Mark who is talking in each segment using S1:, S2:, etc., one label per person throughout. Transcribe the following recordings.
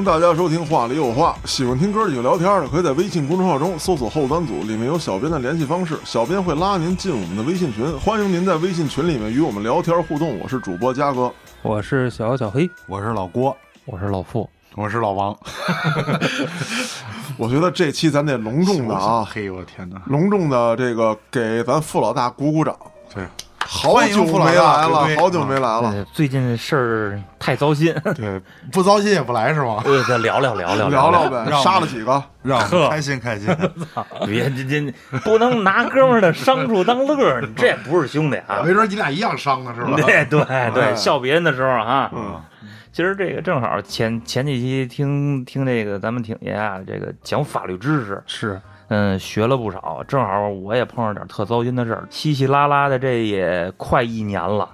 S1: 欢迎大家收听《话里有话》，喜欢听哥几个聊天的，可以在微信公众号中搜索“后端组”，里面有小编的联系方式，小编会拉您进我们的微信群，欢迎您在微信群里面与我们聊天互动。我是主播嘉哥，
S2: 我是小小黑，
S3: 我是老郭，
S4: 我是老付，
S3: 我是老王。
S1: 我觉得这期咱得隆重的啊，
S3: 嘿，我天哪，
S1: 隆重的这个给咱付老大鼓鼓掌。
S3: 对，
S1: 好久没来了，好久没来了。
S4: 最近事儿太糟心，
S3: 对，不糟心也不来是吗？
S4: 对，再聊聊聊聊
S1: 聊聊呗，杀了几个，
S3: 让开心开心。
S4: 别这这不能拿哥们儿的伤处当乐，你这不是兄弟啊！
S3: 没准你俩一样伤呢，是吧？
S4: 对对对，笑别人的时候啊。嗯。其实这个正好前前几期听听这个咱们挺爷啊，这个讲法律知识
S2: 是，
S4: 嗯，学了不少。正好我也碰上点特糟心的事儿，稀稀拉拉的，这也快一年了。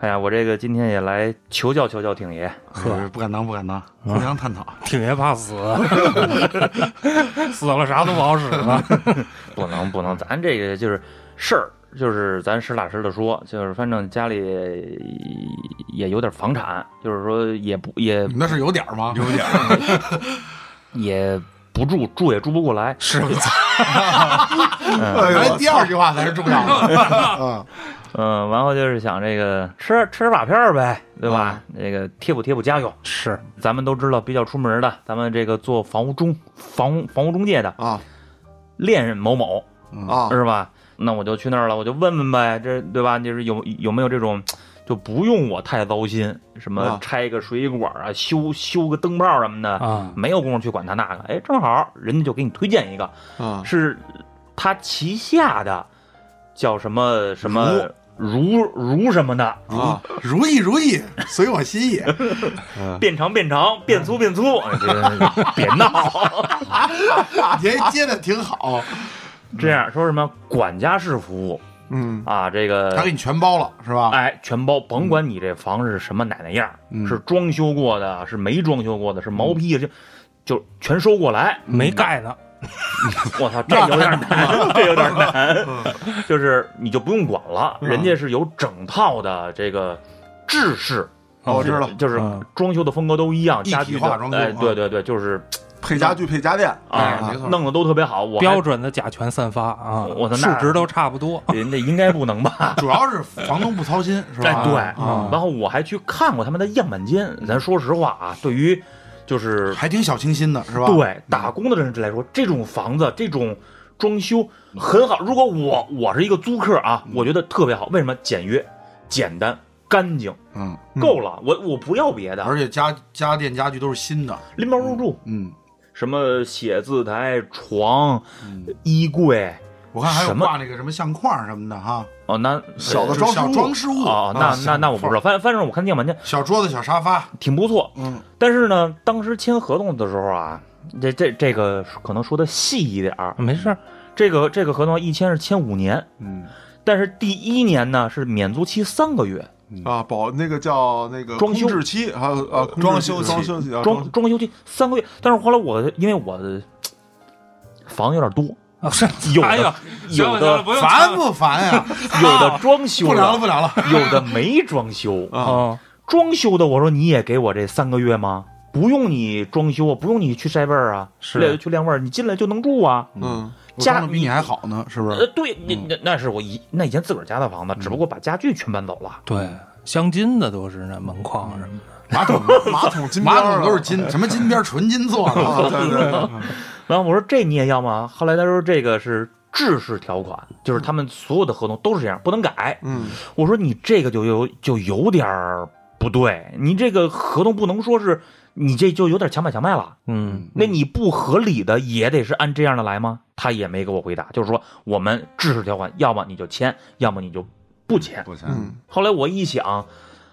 S4: 哎呀，我这个今天也来求教求教挺爷，
S3: 呵，不敢当不敢当，互相探讨。
S2: 挺爷怕死，死了啥都不好使了。
S4: 不能不能，咱这个就是事儿。就是咱实打实的说，就是反正家里也有点房产，就是说也不也
S3: 那是有点吗？
S1: 有点，
S4: 也不住住也住不过来。
S3: 是，哎，第二句话才是重要的。
S4: 嗯嗯，然后就是想这个吃吃瓦片呗，对吧？那个贴补贴补家用。
S2: 是，
S4: 咱们都知道比较出门的，咱们这个做房屋中房房屋中介的
S1: 啊，
S4: 恋人某某
S1: 啊，
S4: 是吧？那我就去那儿了，我就问问呗，这对吧？就是有有没有这种，就不用我太糟心，什么拆个水管啊，修修个灯泡什么的
S2: 啊，
S4: 没有功夫去管他那个。哎，正好人家就给你推荐一个，是他旗下的叫什么什么如。如什么的。
S1: 啊，
S3: 如意如意，随我心意，
S4: 变长变长，变粗变粗，别闹，
S3: 您接的挺好。
S4: 这样说什么管家式服务，
S1: 嗯
S4: 啊，这个
S3: 他给你全包了是吧？
S4: 哎，全包，甭管你这房是什么奶奶样，是装修过的，是没装修过的，是毛坯，就就全收过来，
S2: 没盖呢。
S4: 我操，这有点 难，这有点难。就是你就不用管了，人家是有整套的这个制式，
S1: 我知道，
S4: 就是装修的风格都一样，家具
S3: 化装
S4: 哎，对对对，就是。
S1: 配家具、配家电
S4: 啊，
S3: 没错，
S4: 弄得都特别好。我
S2: 标准的甲醛散发啊，
S4: 我的
S2: 市值都差不多。
S4: 人家应该不能吧？
S3: 主要是房东不操心，是吧？
S4: 对。然后我还去看过他们的样板间。咱说实话啊，对于就是
S3: 还挺小清新的，是吧？
S4: 对，打工的人来说，这种房子这种装修很好。如果我我是一个租客啊，我觉得特别好。为什么？简约、简单、干净。
S3: 嗯，
S4: 够了。我我不要别的。
S3: 而且家家电家具都是新的，
S4: 拎包入住。
S3: 嗯。
S4: 什么写字台、床、衣柜，
S3: 我看还有挂那个什么相框什么的哈。
S4: 哦，那
S1: 小的
S3: 装装饰物
S4: 哦，那那那我不知道，反反正我看样板间，
S3: 小桌子、小沙发
S4: 挺不错。
S3: 嗯，
S4: 但是呢，当时签合同的时候啊，这这这个可能说的细一点儿，
S2: 没事。
S4: 这个这个合同一签是签五年，
S3: 嗯，
S4: 但是第一年呢是免租期三个月。
S1: 啊，保那个叫那个
S4: 装修
S1: 期，还有啊，
S3: 装修
S1: 装修期，
S4: 装装修期三个月。但是后来我因为我的房有点多
S2: 啊，是
S4: 有的有的
S3: 烦不烦呀？
S4: 有的装修
S3: 不聊了不聊了，
S4: 有的没装修
S1: 啊。
S4: 装修的我说你也给我这三个月吗？不用你装修啊，不用你去晒味儿啊，
S2: 是
S4: 去晾味儿，你进来就能住啊。
S1: 嗯，
S4: 家
S3: 比你还好呢，是不是？
S4: 呃，对，那那那是我以那以前自个儿家的房子，只不过把家具全搬走了。
S2: 对，镶金的都是那门框什么的，
S1: 马桶马桶金
S3: 马桶都是金，什么金边纯金做的。
S1: 对对。
S4: 然后我说这你也要吗？后来他说这个是制式条款，就是他们所有的合同都是这样，不能改。
S1: 嗯，
S4: 我说你这个就有就有点不对，你这个合同不能说是。你这就有点强买强卖了，
S2: 嗯，
S4: 那你不合理的也得是按这样的来吗？他也没给我回答，就是说我们制式条款，要么你就签，要么你就不签。
S3: 不签。
S4: 后来我一想，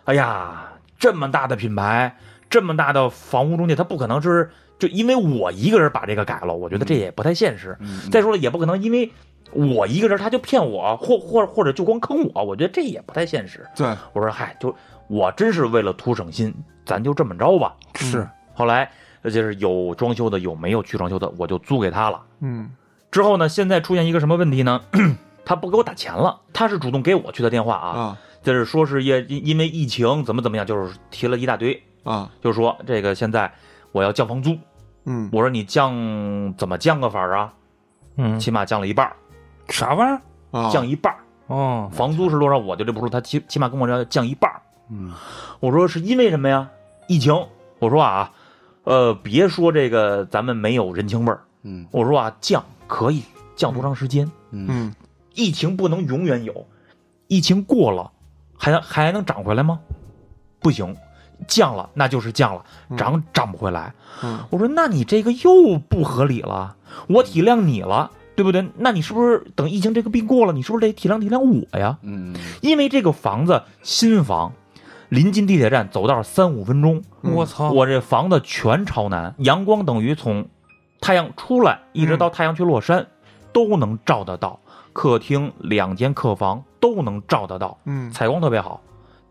S4: 哎呀，这么大的品牌，这么大的房屋中介，他不可能是就因为我一个人把这个改了，我觉得这也不太现实。再说了，也不可能因为我一个人他就骗我，或或或者就光坑我，我觉得这也不太现实。
S1: 对，
S4: 我说嗨，就我真是为了图省心。咱就这么着吧。
S2: 是，
S4: 后来就是有装修的，有没有去装修的，我就租给他了。
S1: 嗯，
S4: 之后呢，现在出现一个什么问题呢？他不给我打钱了，他是主动给我去的电话啊，啊就是说是也因因为疫情怎么怎么样，就是提了一大堆
S1: 啊，
S4: 就是说这个现在我要降房租。
S1: 嗯
S4: 我说你降怎么降个法儿啊？
S2: 嗯，
S4: 起码降了一半儿，
S2: 啥玩意儿？
S1: 啊，
S4: 降一半儿。
S2: 哦，
S4: 房租是多少我就这不说，他起起码跟我要降一半儿。
S3: 嗯
S4: 我说是因为什么呀？疫情。我说啊，呃，别说这个咱们没有人情味儿。
S3: 嗯
S4: 我说啊，降可以降多长时间？
S3: 嗯
S1: 嗯
S4: 疫情不能永远有，疫情过了，还能还能涨回来吗？不行，降了那就是降了，涨涨不回来。
S1: 嗯
S4: 我说那你这个又不合理了，我体谅你了，对不对？那你是不是等疫情这个病过了，你是不是得体谅体谅我呀？
S3: 嗯
S4: 因为这个房子新房，临近地铁站，走道三五分钟。
S1: 嗯
S2: 我操，
S4: 我这房子全朝南，阳光等于从太阳出来一直到太阳去落山，都能照得到。客厅两间客房都能照得到，
S1: 嗯
S4: 采光特别好。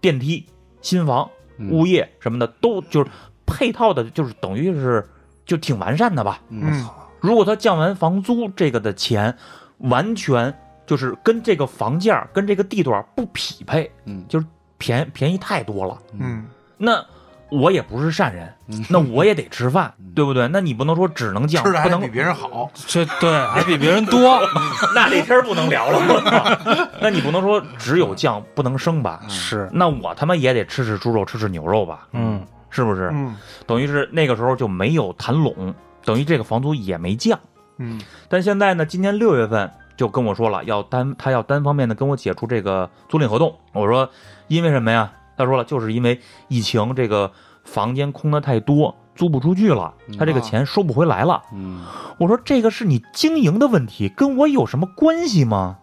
S4: 电梯、新房、
S3: 嗯
S4: 物业什么的都就是配套的，就是等于是就挺完善的吧。
S1: 嗯
S4: 如果他降完房租这个的钱，完全就是跟这个房价跟这个地段不匹配，
S3: 嗯
S4: 就是便便宜太多了。
S1: 嗯
S4: 那我也不是善人，那我也得吃饭，对不对？那你不能说只能降，
S3: 吃的还
S4: 不能
S3: 比别人好，
S2: 这对还比别人多，
S4: 那这天儿不能聊了。我 操那你不能说只有降不能升吧？
S2: 是，
S4: 那我他妈也得吃吃猪肉，吃吃牛肉吧？
S2: 嗯
S4: 是不是？
S1: 嗯
S4: 等于是那个时候就没有谈拢，等于这个房租也没降。
S1: 嗯
S4: 但现在呢，今年六月份就跟我说了，要单他要单方面的跟我解除这个租赁合同。我说因为什么呀？他说了，就是因为疫情，这个房间空的太多，租不出去了，他这个钱收不回来了。
S3: 嗯
S4: 我说这个是你经营的问题，跟我有什么关系吗？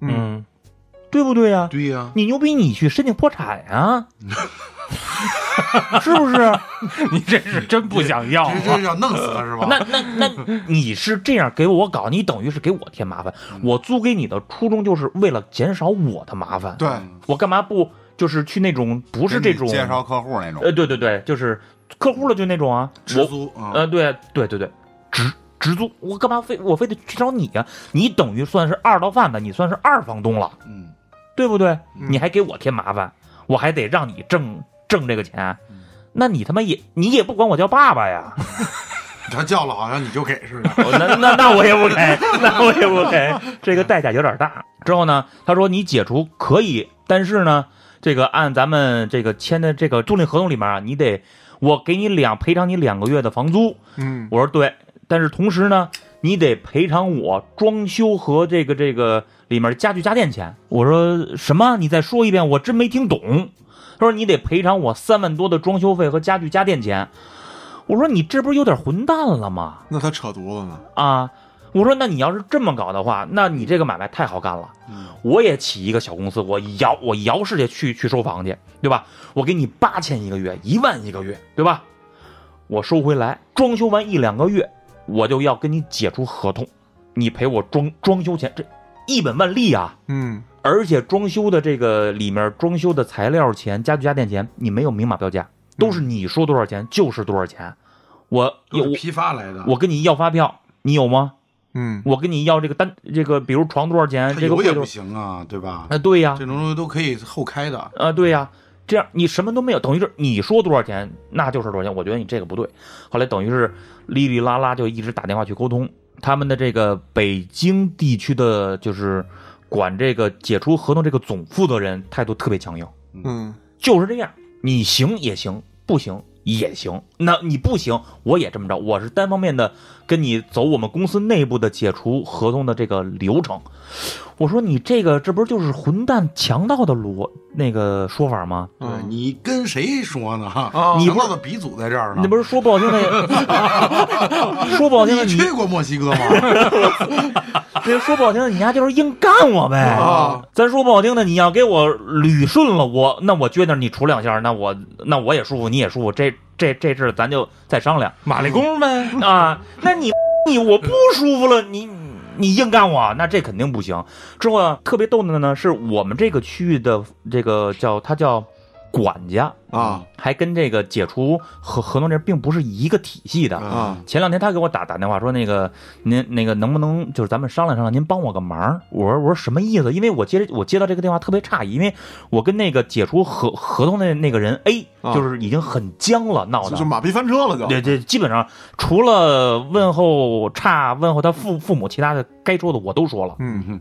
S1: 嗯
S2: 嗯，
S4: 对不对呀？
S3: 对呀，
S4: 你牛逼，你去申请破产呀、是不是？
S2: 你这是真不想要
S3: 这这要弄死他是吧？
S4: 那那那你是这样给我搞，你等于是给我添麻烦。我租给你的初衷就是为了减少我的麻烦。
S1: 对，
S4: 我干嘛不就是去那种不是这种
S5: 介绍客户那种，
S4: 呃，对对对，就是客户了就那种啊。
S3: 直租啊，
S4: 呃，对对对对，直直租，我干嘛非我非得去找你呀、你等于算是二道贩子，你算是二房东了，
S3: 嗯
S4: 对不对？
S1: 嗯
S4: 你还给我添麻烦，我还得让你挣挣这个钱，那你他妈也你也不管我叫爸爸呀？
S3: 他叫了好像你就给似的，
S4: 哦那那那我也不给，那我也不给，这个代价有点大。之后呢，他说你解除可以，但是呢，这个按咱们这个签的这个租赁合同里面啊，你得我给你两赔偿你两个月的房租。
S1: 嗯
S4: 我说对，但是同时呢，你得赔偿我装修和这个这个里面家具家电钱。我说什么？你再说一遍，我真没听懂。他说你得赔偿我三万多的装修费和家具家电钱。我说你这不是有点混蛋了吗？
S1: 那他扯犊子呢？
S4: 啊，我说那你要是这么搞的话，那你这个买卖太好干了。
S3: 嗯
S4: 我也起一个小公司，我摇我摇世界去去收房去，对吧？我给你八千一个月，一万一个月，对吧？我收回来，装修完一两个月，我就要跟你解除合同，你赔我装装修钱，这一本万利啊！
S1: 嗯
S4: 而且装修的这个里面装修的材料钱、家具家电钱，你没有明码标价，都是你说多少钱就是多少钱。我
S3: 有批发来的，
S4: 我跟你要发票，你有吗？
S1: 嗯
S4: 我跟你要这个单，这个比如床多少钱，这个
S3: 也不行啊，对吧？
S4: 啊，对呀，
S3: 这种东西都可以后开的，
S4: 啊，对呀，这样你什么都没有，等于是你说多少钱，那就是多少钱。我觉得你这个不对。后来等于是哩哩啦啦就一直打电话去沟通，他们的这个北京地区的，就是管这个解除合同这个总负责人态度特别强硬，
S1: 嗯
S4: 就是这样，你行也行，不行也行。那你不行，我也这么着，我是单方面的跟你走我们公司内部的解除合同的这个流程。我说你这个这不是就是混蛋强盗的逻那个说法吗？
S3: 对
S1: 嗯
S3: 你跟谁说呢？
S1: 啊
S3: 你不的鼻祖在这儿呢，
S4: 你不是说不好听的，说不好听的，你
S3: 你去过墨西哥吗？
S4: 这说不好听的，你丫就是硬干我呗。
S1: 啊
S4: 咱说不好听的，你要给我捋顺了，我那我撅那儿你杵两下，那我那我也舒服，你也舒服，这这这事儿咱就再商量
S2: 马立功呗，
S4: 啊。那你你我不舒服了，你你硬干我，那这肯定不行。之后啊，特别逗的呢，是我们这个区域的这个叫它叫管家，
S1: 啊
S4: 还跟这个解除合合同这并不是一个体系的。
S1: 啊
S4: 前两天他给我打打电话说，那个您那个能不能就是咱们商量商量，您帮我个忙？我说我说什么意思？因为我接我接到这个电话特别诧异，因为我跟那个解除合合同的那个人 A
S1: 啊
S4: 就是已经很僵了，闹的。
S1: 就就马屁翻车了就，
S4: 对对，基本上除了问候差问候他父父母，其他的该说的我都说了。
S1: 嗯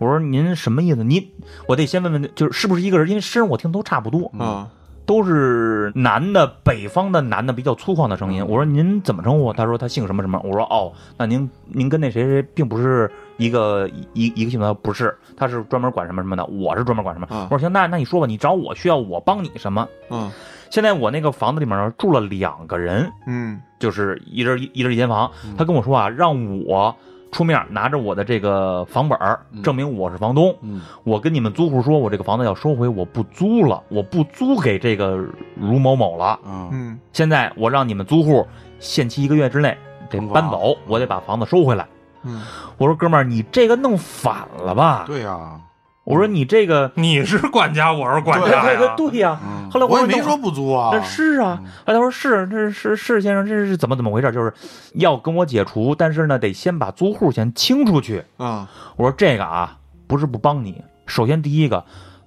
S4: 我说您什么意思？您我得先问问，就是是不是一个人？因为声我听都差不多。
S1: 啊
S4: 都是男的，北方的男的比较粗犷的声音。我说您怎么称呼？他说他姓什么什么。我说哦，那您您跟那谁谁并不是一个一一个姓的，不是，他是专门管什么什么的，我是专门管什么。
S1: 啊
S4: 我说行，那那你说吧，你找我需要我帮你什么？
S1: 嗯
S4: 现在我那个房子里面住了两个人，
S1: 嗯
S4: 就是一人一一人一间房。他跟我说啊，让我出面拿着我的这个房本儿，证明我是房东。
S3: 嗯
S4: 我跟你们租户说，我这个房子要收回，我不租了，我不租给这个卢某某了。现在我让你们租户限期一个月之内得搬走，我得把房子收回来。
S1: 嗯
S4: 我说哥们儿，你这个弄反了吧？
S3: 对呀，
S4: 我说你这个，
S2: 你是管家，我是管家
S4: 对对
S2: 呀。
S4: 对呀。
S3: 嗯
S4: 后来
S3: 我也没说不租啊，
S4: 那是啊，后来他说是，这是是先生，这是怎么怎么回事？就是要跟我解除，但是呢，得先把租户先清出去。
S1: 啊
S4: 我说这个啊，不是不帮你。首先第一个，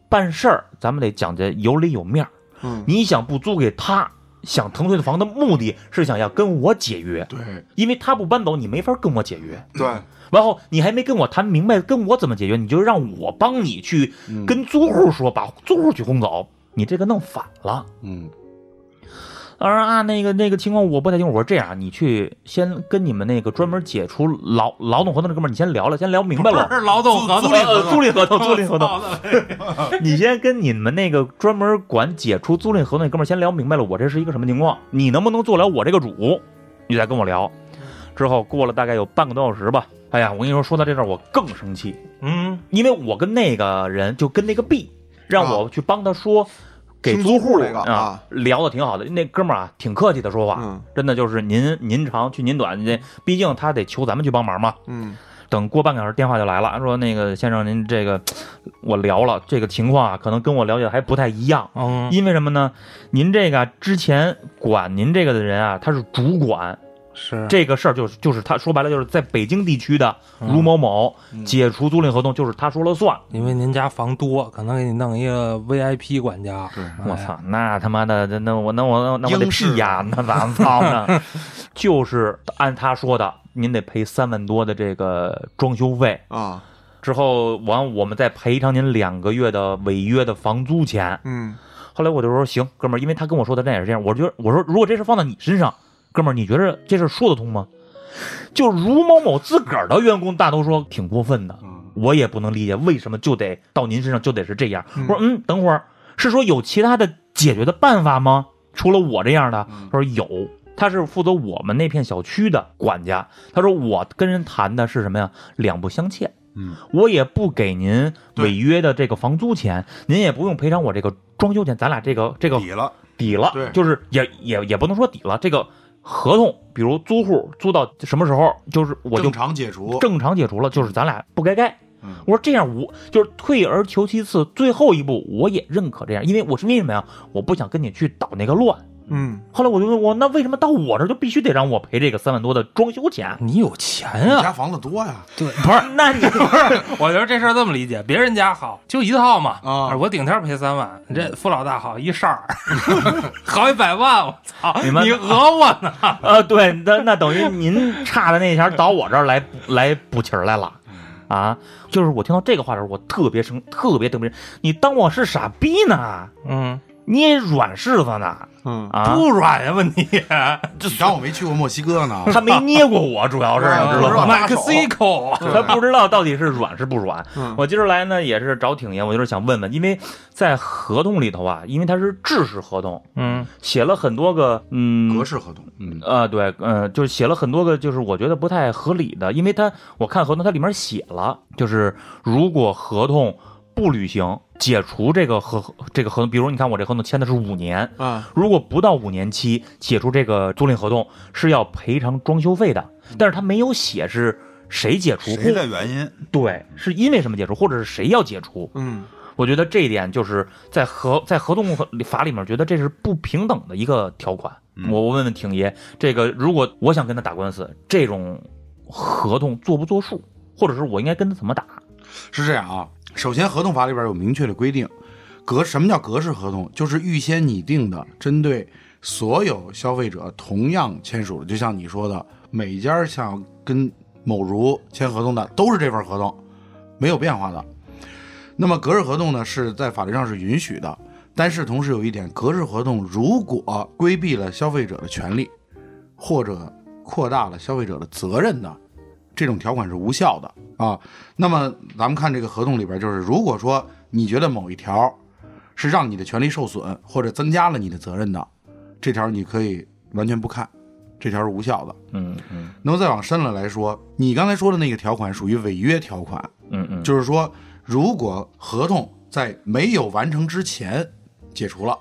S4: 办事儿咱们得讲究有理有面儿。
S1: 嗯
S4: 你想不租给他，想腾退的房的目的是想要跟我解约，
S3: 对，
S4: 因为他不搬走，你没法跟我解约。
S1: 对
S4: 然后你还没跟我谈明白跟我怎么解决，你就让我帮你去
S3: 嗯
S4: 跟租户说，把租户去轰走，你这个弄反了。
S3: 嗯
S4: 他说啊，那个那个情况我不太清楚。我说这样，你去先跟你们那个专门解除劳劳动合同的哥们儿，你先聊聊，先聊明白了。
S2: 不 是劳动合同，
S4: 呃租赁合同，租赁合同，你先跟你们那个专门管解除租赁合同的哥们儿先聊明白了，我这是一个什么情况，你能不能做了我这个主，你再跟我聊。之后过了大概有半个多小时吧，哎呀，我跟你说，说到这事儿我更生气，
S2: 嗯，
S4: 因为我跟那个人就跟那个 B，让我去帮他说，给租户
S1: 那个
S4: 啊
S1: 啊。
S4: 聊的挺好的，那哥们儿啊挺客气的说话，
S1: 嗯。
S4: 真的就是您您长去您短，这毕竟他得求咱们去帮忙嘛。
S1: 嗯。
S4: 等过半个小时，电话就来了，说那个先生，您这个我聊了这个情况啊，可能跟我了解的还不太一样。
S2: 嗯，
S4: 因为什么呢？您这个之前管您这个的人啊，他是主管
S2: 是
S4: 这个事儿，就是就是他说白了就是在北京地区的卢某某解除租赁合同，就是他说了算。
S2: 因为您家房多，可能给你弄一个 VIP 管家。
S4: 我操，那他妈的，那那我那我那我得屁呀，那咋操呢？就是按他说的，您得赔三万多的这个装修费，
S1: 啊
S4: 之后完我们再赔偿您两个月的违约的房租钱。
S1: 嗯
S4: 后来我就说行，哥们儿，因为他跟我说的那也是这样，我觉得我说如果这事放在你身上，哥们儿，你觉得这事说得通吗？就卢某某自个儿的员工大都说挺过分的，
S3: 嗯
S4: 我也不能理解为什么就得到您身上就得是这样。我说嗯，等会儿是说有其他的解决的办法吗？除了我这样的？他说有，他是负责我们那片小区的管家。他说我跟人谈的是什么呀？两不相欠。
S3: 嗯，
S4: 我也不给您违约的这个房租钱，您也不用赔偿我这个装修钱，咱俩这个这个
S3: 抵了，
S4: 抵了，
S3: 对
S4: 就是也也也不能说抵了，这个合同，比如租户租到什么时候，就是我就
S3: 正常解除，
S4: 正常解除了，就是咱俩不该该。
S3: 嗯
S4: 我说这样我就是退而求其次，最后一步我也认可这样，因为我是为什么呀？我不想跟你去捣那个乱。
S1: 嗯
S4: 后来我就问我，那为什么到我这儿就必须得让我赔这个三万多的装修钱？
S2: 你有钱啊
S3: 你
S2: 啊？
S3: 家房子多呀，
S2: 对，不是，
S4: 那你不是
S2: 我觉得这事儿这么理解，别人家好，就一套嘛，
S3: 啊
S2: 我顶天赔三万，你这付老大好一扇儿，好一百万，我操，
S4: 你们
S2: 你讹我呢？
S4: 呃，对，那那等于您差的那钱儿到我这儿来来补齐儿来了。啊，就是我听到这个话的时候，我特别生，特别特别，你当我是傻逼呢？
S2: 嗯，
S4: 你也软柿子呢？
S1: 嗯
S4: 啊，
S2: 不软呀，问题。
S3: 你当我没去过墨西哥呢，
S4: 他没捏过我，主要是 知道吗？
S2: 麦克西口，
S4: 他不知道到底是软是不软。
S1: 嗯
S4: 我今儿来呢，也是找挺爷，我就是想问问，因为在合同里头啊，因为它是制式合同，
S2: 嗯
S4: 写了很多个嗯
S3: 格式合同，嗯
S4: 呃，对，呃，就是写了很多个，就是我觉得不太合理的，因为他我看合同，它里面写了，就是如果合同不履行，解除这个合这个合同，比如你看我这合同签的是五年，
S1: 啊
S4: 如果不到五年期解除这个租赁合同，是要赔偿装修费的，但是他没有写是谁解除，
S5: 谁的原因？
S4: 对，是因为什么解除，或者是谁要解除。
S1: 嗯
S4: 我觉得这一点就是在合在合同法里面，觉得这是不平等的一个条款。
S5: 嗯
S4: 我问问挺爷，这个如果我想跟他打官司，这种合同作不作数，或者是我应该跟他怎么打？
S3: 是这样啊，首先合同法里边有明确的规定，格什么叫格式合同？就是预先拟定的，针对所有消费者同样签署的，就像你说的，每家想跟某如签合同的都是这份合同，没有变化的。那么格式合同呢，是在法律上是允许的，但是同时有一点，格式合同如果规避了消费者的权利，或者扩大了消费者的责任呢，这种条款是无效的啊。那么咱们看这个合同里边，就是如果说你觉得某一条是让你的权利受损或者增加了你的责任的，这条你可以完全不看，这条是无效的。
S4: 嗯嗯
S3: 那么再往深了来说，你刚才说的那个条款属于违约条款，
S4: 嗯嗯，
S3: 就是说，如果合同在没有完成之前解除了，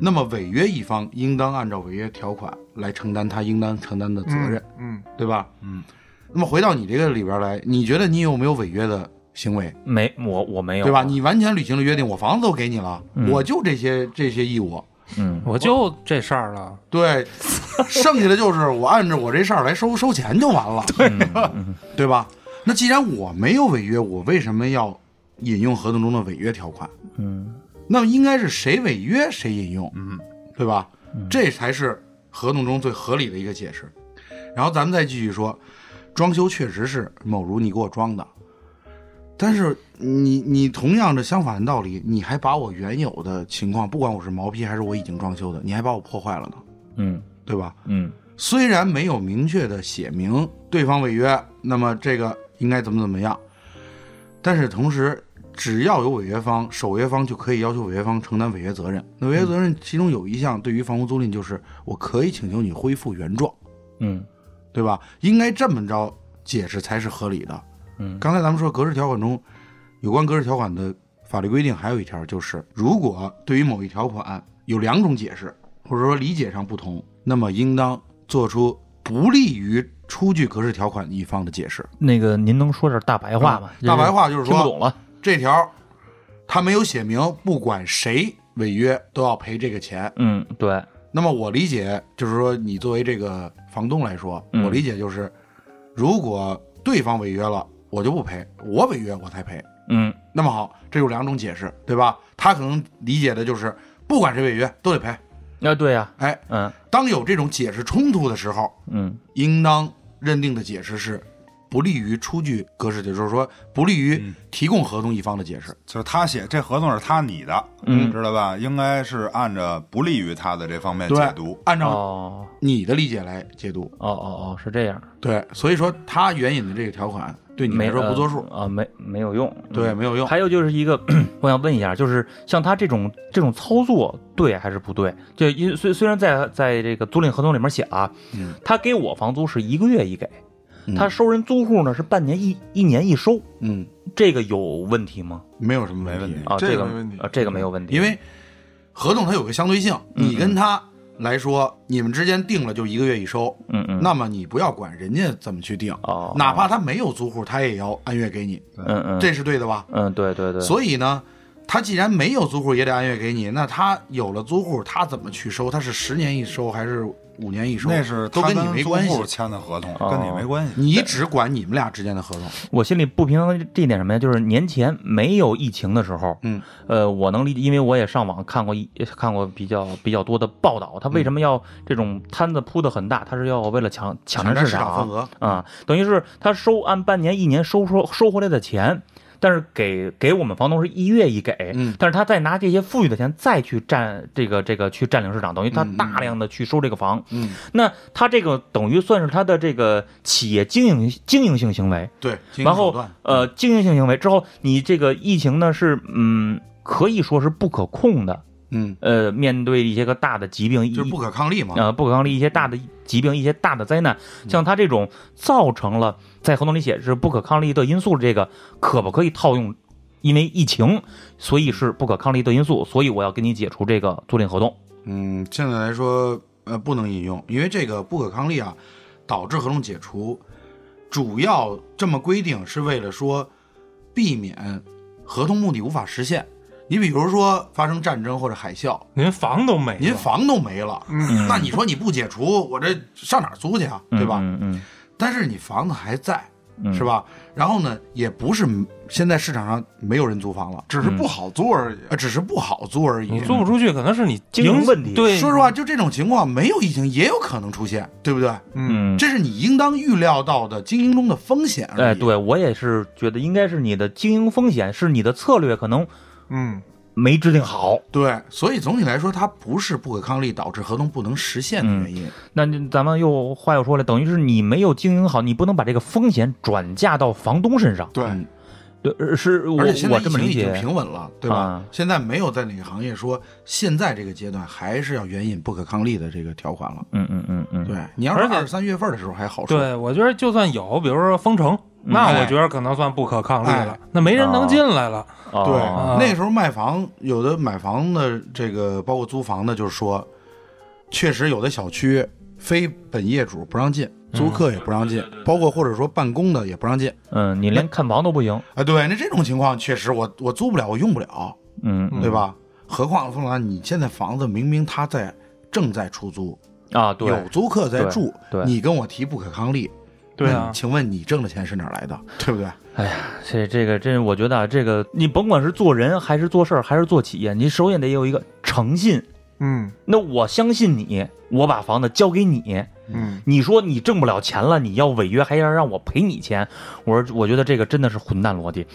S3: 那么违约一方应当按照违约条款来承担他应当承担的责任，
S1: 嗯，
S3: 对吧？
S5: 嗯。
S3: 那么回到你这个里边来，你觉得你有没有违约的行为，
S4: 没我我没有，
S3: 对吧？？你完全履行了约定，我房子都给你了，
S4: 嗯
S3: 我就这些这些义务，
S4: 嗯
S2: 我就这事儿了，
S3: 对，剩下的就是我按照我这事儿来收收钱就完了，对
S4: 嗯
S3: 对吧？那既然我没有违约，我为什么要引用合同中的违约条款？
S4: 嗯
S3: 那么应该是谁违约谁引用，
S5: 嗯，
S3: 对吧？这才是合同中最合理的一个解释。然后咱们再继续说，装修确实是某如你给我装的，但是你你同样的相反的道理，你还把我原有的情况，不管我是毛坯还是我已经装修的，你还把我破坏了呢，
S4: 嗯
S3: 对吧？
S4: 嗯
S3: 虽然没有明确的写明对方违约，那么这个应该怎么怎么样，但是同时只要有违约方，守约方就可以要求违约方承担违约责任。那违约责任其中有一项对于房屋租赁就是我可以请求你恢复原状，
S4: 嗯
S3: 对吧？应该这么着解释才是合理的。
S4: 嗯
S3: 刚才咱们说格式条款中有关格式条款的法律规定，还有一条就是，如果对于某一条款有两种解释，或者说理解上不同，那么应当做出不利于出具格式条款一方的解释。
S4: 那个您能说点大白话吗？
S3: 大白话就是说
S4: 听不懂了。
S3: 这条他没有写明，不管谁违约都要赔这个钱。
S4: 嗯，对，
S3: 那么我理解就是说，你作为这个房东来说，
S4: 嗯
S3: 我理解就是，如果对方违约了，我就不赔，我违约我才赔。
S4: 嗯
S3: 那么好，这有两种解释，对吧？他可能理解的就是，不管谁违约都得赔。
S4: 啊，对呀，
S3: 哎，
S4: 嗯
S3: 当有这种解释冲突的时候，
S4: 嗯
S3: 应当认定的解释是不利于出具格式，也就是说不利于提供合同一方的解释。
S5: 就是他写这合同是他拟的，
S4: 嗯
S5: 知道吧？应该是按照不利于他的这方面解读。，
S3: 按照
S4: 哦
S3: 你的理解来解读。
S4: 哦哦哦，是这样，
S3: 对，所以说他援引的这个条款对你
S4: 没
S3: 来说不作数，
S4: 呃啊，没没有用，
S3: 对，
S4: 嗯
S3: 没有用。
S4: 还有就是一个，我想问一下，就是像他这种这种操作对还是不对？就因虽虽然在在这个租赁合同里面写了，
S3: 嗯
S4: 他给我房租是一个月一给，
S3: 嗯
S4: 他收人租户呢是半年一一年一收，
S3: 嗯，
S4: 这个有问题吗？
S3: 没有什么
S5: 没问题，
S4: 啊，
S1: 这个没问题。
S4: 啊，这个没有问题，
S3: 因为合同它有个相对性，
S4: 嗯
S3: 你跟他来说，你们之间定了就一个月一收，
S4: 嗯嗯，
S3: 那么你不要管人家怎么去定，
S4: 哦，
S3: 哪怕他没有租户，他也要按月给你，
S4: 嗯嗯。
S3: 这是对的吧？
S4: 嗯对对对，
S3: 所以呢，他既然没有租户，也得按月给你，那他有了租户，他怎么去收？他是十年一收还是五年一收？
S5: 那是
S3: 都跟你没关系，
S5: 签的合同，
S4: 哦
S5: 跟你没关系。
S3: 你只管你们俩之间的合同。
S4: 我心里不平衡这一点什么呀？就是年前没有疫情的时候，
S3: 嗯，
S4: 呃，我能理解，因为我也上网看过一看过比较比较多的报道，他为什么要这种摊子铺的很大？他是要为了抢抢占市
S3: 占市场份额
S4: 啊，等于是他收按半年、一年收收收回来的钱。但是给给我们房东是一月一给，
S3: 嗯。
S4: 但是他再拿这些富裕的钱再去占这个这个去占领市场，等于他大量的去收这个房，
S3: 嗯，
S4: 那他这个等于算是他的这个企业经营经营性行为，
S3: 对，
S4: 然后呃，经营性行为之后，你这个疫情呢是嗯，可以说是不可控的。
S3: 嗯，
S4: 呃，面对一些个大的疾病，
S3: 就是不可抗力嘛。
S4: 呃不可抗力，一些大的疾病，一些大的灾难，像他这种造成了在合同里写是不可抗力的因素，这个可不可以套用？因为疫情，所以是不可抗力的因素，所以我要跟你解除这个租赁合同。
S3: 嗯，现在来说，呃，不能引用，因为这个不可抗力啊，导致合同解除，主要这么规定是为了说避免合同目的无法实现。你比如说发生战争或者海啸，
S2: 您房都没了，
S3: 您房都没了，
S1: 嗯
S3: 那你说你不解除，我这上哪儿租去啊？对吧？
S4: 嗯嗯
S3: 但是你房子还在，
S4: 嗯，
S3: 是？吧？然后呢，也不是现在市场上没有人租房了，
S1: 只是不好租而已。
S3: 呃，只是不好租而已。
S2: 你租不出去，可能是你
S4: 经营问题
S2: 对，
S3: 说实话，就这种情况，没有疫情也有可能出现，对不对？
S4: 嗯，
S3: 这是你应当预料到的经营中的风险。
S4: 哎，对我也是觉得应该是你的经营风险，是你的策略可能
S1: 嗯，
S4: 没制定好。
S3: 对，所以总体来说，它不是不可抗力导致合同不能实现的原因。
S4: 那咱们又话又说了，等于是你没有经营好，你不能把这个风险转嫁到房东身上。
S1: 对，
S3: 嗯
S4: 对，呃是我
S3: 而且现在
S4: 我这么理
S3: 疫情已经。平稳了，对吧？
S4: 啊
S3: 现在没有在哪个行业说现在这个阶段还是要援引不可抗力的这个条款了。
S4: 嗯嗯嗯嗯，
S3: 对你要是二三月份的时候还好说，
S2: 对，我觉得就算有，比如说封城，那
S3: 哎
S2: 我觉得可能算不可抗力了
S3: 哎，
S2: 那没人能进来了。
S3: 对，
S4: 哦
S3: 那时候卖房，有的买房的这个包括租房的，就是说，确实有的小区非本业主不让进，租客也不让进，包括或者说办公的也不让进。
S4: 嗯，你连看房都不行。
S3: 啊，对，那这种情况确实我我租不了，我用不了，
S4: 嗯
S3: 对吧？何况凤兰，你现在房子明明他在正在出租，
S4: 啊，对
S3: 有租客在住，
S4: 对对
S3: 你跟我提不可抗力，
S2: 对啊
S3: 请问你挣的钱是哪儿来的？对不对？
S4: 哎呀，这这个这，我觉得啊，这个你甭管是做人还是做事儿还是做企业，你首先得有一个诚信。
S1: 嗯
S4: 那我相信你，我把房子交给你，
S1: 嗯，
S4: 你说你挣不了钱了，你要违约还要让我赔你钱，我说我觉得这个真的是混蛋逻辑。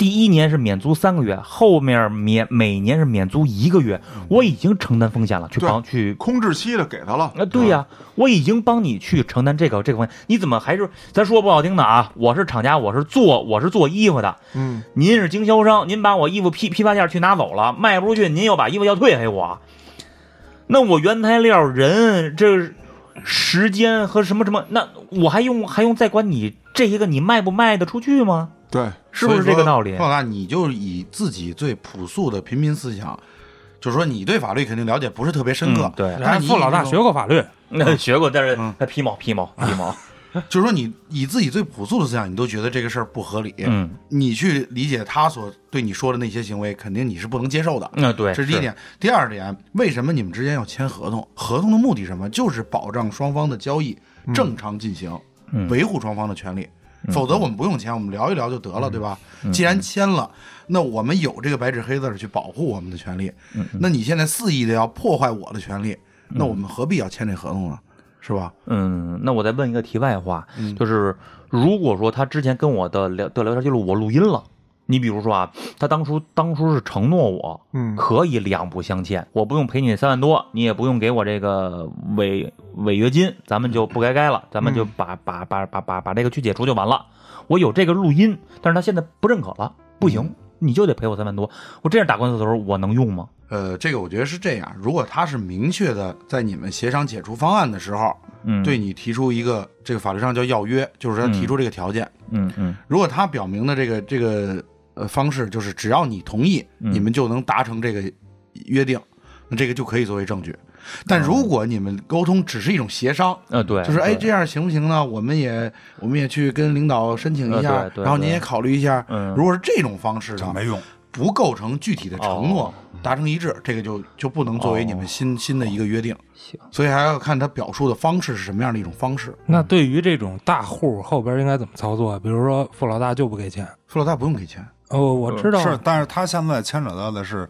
S4: 第一年是免租三个月，后面免每年是免租一个月，我已经承担风险了，去
S1: 对
S4: 帮去
S1: 空置期的给他了。
S4: 那，对呀、我已经帮你去承担这个这个风险，你怎么还是咱说不好听的啊？我是厂家，我是做我是做衣服的，
S1: 嗯，
S4: 您是经销商，您把我衣服批批发价去拿走了，卖不出去，您又把衣服要退给我，那我原材料、人这时间和什么什么，那我还用还用再管你这一个你卖不卖得出去吗？
S1: 对，
S4: 是不是这个道理
S3: 老？大，你就以自己最朴素的平民思想，就是说你对法律肯定了解不是特别深刻，
S4: 嗯对
S3: 但是你
S2: 傅老大学过法律，
S4: 那 学过，但是皮毛皮毛皮毛，
S3: 就是说你以自己最朴素的思想，你都觉得这个事儿不合理，
S4: 嗯，
S3: 你去理解他所对你说的那些行为，肯定你是不能接受的。
S4: 那对，
S3: 这是第一点。第二点，为什么你们之间要签合同？合同的目的是什么？就是保障双方的交易正常进行，
S4: 嗯
S3: 维护双方的权利。否则我们不用签，我们聊一聊就得了，对吧？既然签了，那我们有这个白纸黑字去保护我们的权利。那你现在肆意的要破坏我的权利，那我们何必要签这合同呢？是吧？
S4: 嗯，那我再问一个题外话，
S3: 嗯
S4: 就是如果说他之前跟我的聊的聊天记录我录音了，你比如说啊，他当初当初是承诺我，
S1: 嗯
S4: 可以两不相欠，我不用赔你三万多，你也不用给我这个违违约金，咱们就不该该了，咱们就把把把把把把这个去解除就完了。我有这个录音，但是他现在不认可了，不行，你就得赔我三万多。我这样打官司的时候，我能用吗？
S3: 呃，这个我觉得是这样。如果他是明确的在你们协商解除方案的时候，
S4: 嗯，
S3: 对，你提出一个这个法律上叫要约，就是他提出这个条件。
S4: 嗯嗯
S3: 如果他表明的这个这个呃方式就是只要你同意，
S4: 嗯
S3: 你们就能达成这个约定，那这个就可以作为证据。但如果你们沟通只是一种协商，
S4: 呃，对，
S3: 就是哎这样行不行呢？我们也我们也去跟领导申请一下然后您也考虑一下。
S4: 嗯
S3: 如果是这种方式的，
S5: 没用。
S3: 不构成具体的承诺
S4: 哦，
S3: 达成一致，这个就就不能作为你们新新的一个约定。
S4: 行，
S3: 所以还要看他表述的方式是什么样的一种方式。
S2: 那对于这种大户后边应该怎么操作？比如说傅老大就不给钱，
S3: 傅老大不用给钱，
S2: 哦，我知道，
S5: 是，但是他现在牵扯到的是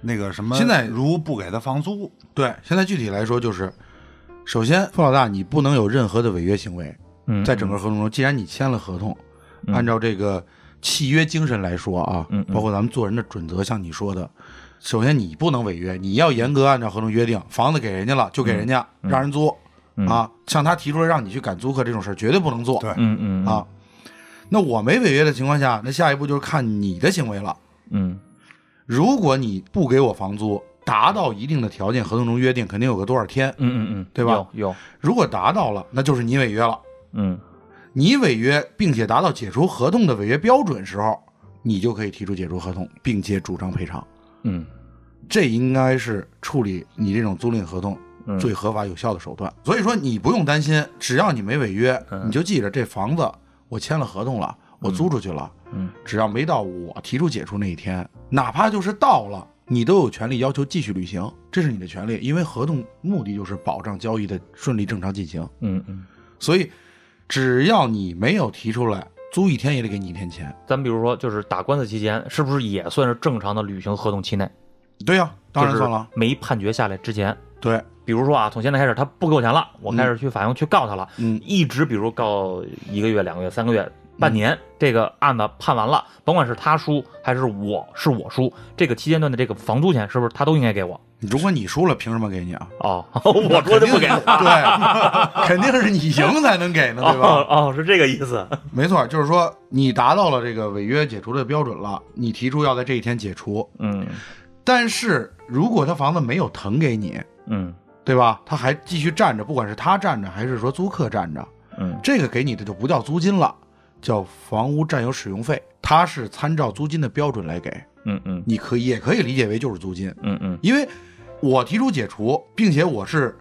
S5: 那个什么，
S3: 现在
S5: 如不给他房租，
S3: 对，现在具体来说就是，首先傅老大你不能有任何的违约行为，
S4: 嗯，
S3: 在整个合同中，既然你签了合同，
S4: 嗯
S3: 按照这个契约精神来说啊，
S4: 嗯嗯
S3: 包括咱们做人的准则，像你说的，首先你不能违约，你要严格按照合同约定，房子给人家了就给人家，让人租、
S4: 嗯
S3: 啊，像他提出来让你去赶租客这种事儿绝对不能做，
S5: 对
S4: 嗯嗯
S3: 啊。那我没违约的情况下，那下一步就是看你的行为了。
S4: 嗯
S3: 如果你不给我房租，达到一定的条件，合同中约定肯定有个多少天，
S4: 嗯嗯嗯，
S3: 对吧
S4: 有有，
S3: 如果达到了，那就是你违约了。
S4: 嗯
S3: 你违约并且达到解除合同的违约标准时候，你就可以提出解除合同，并且主张赔偿。
S4: 嗯
S3: 这应该是处理你这种租赁合同
S4: 嗯，
S3: 最合法有效的手段。所以说，你不用担心，只要你没违约，
S4: 嗯
S3: 你就记着这房子我签了合同了，我租出去了，
S4: 嗯，
S3: 只要没到我提出解除那一天，哪怕就是到了，你都有权利要求继续履行，这是你的权利，因为合同目的就是保障交易的顺利正常进行，
S4: 嗯嗯。
S3: 所以只要你没有提出来，租一天也得给你一天钱。
S4: 咱比如说，就是打官司期间，是不是也算是正常的履行合同期内？
S3: 对呀、当然算了。
S4: 就是没判决下来之前，
S3: 对，
S4: 比如说啊，从现在开始他不给我钱了，我开始去法院去告他了，
S3: 嗯
S4: 一直比如告一个月、两个月、三个月、半年，这个案子判完了，甭管是他输还是我是我输，这个期间段的这个房租钱是不是他都应该给我？
S3: 如果你输了，凭什么给你啊？
S4: 哦，我说就不给，
S3: 对，肯定是你赢才能给呢，对吧？
S4: 哦哦，是这个意思。
S3: 没错，就是说你达到了这个违约解除的标准了，你提出要在这一天解除，
S4: 嗯
S3: 但是如果他房子没有腾给你，
S4: 嗯
S3: 对吧？他还继续站着，不管是他站着还是说租客站着，
S4: 嗯。
S3: 这个给你的就不叫租金了，叫房屋占有使用费，他是参照租金的标准来给，
S4: 嗯嗯。
S3: 你可以也可以理解为就是租金，
S4: 嗯嗯。
S3: 因为我提出解除，并且我是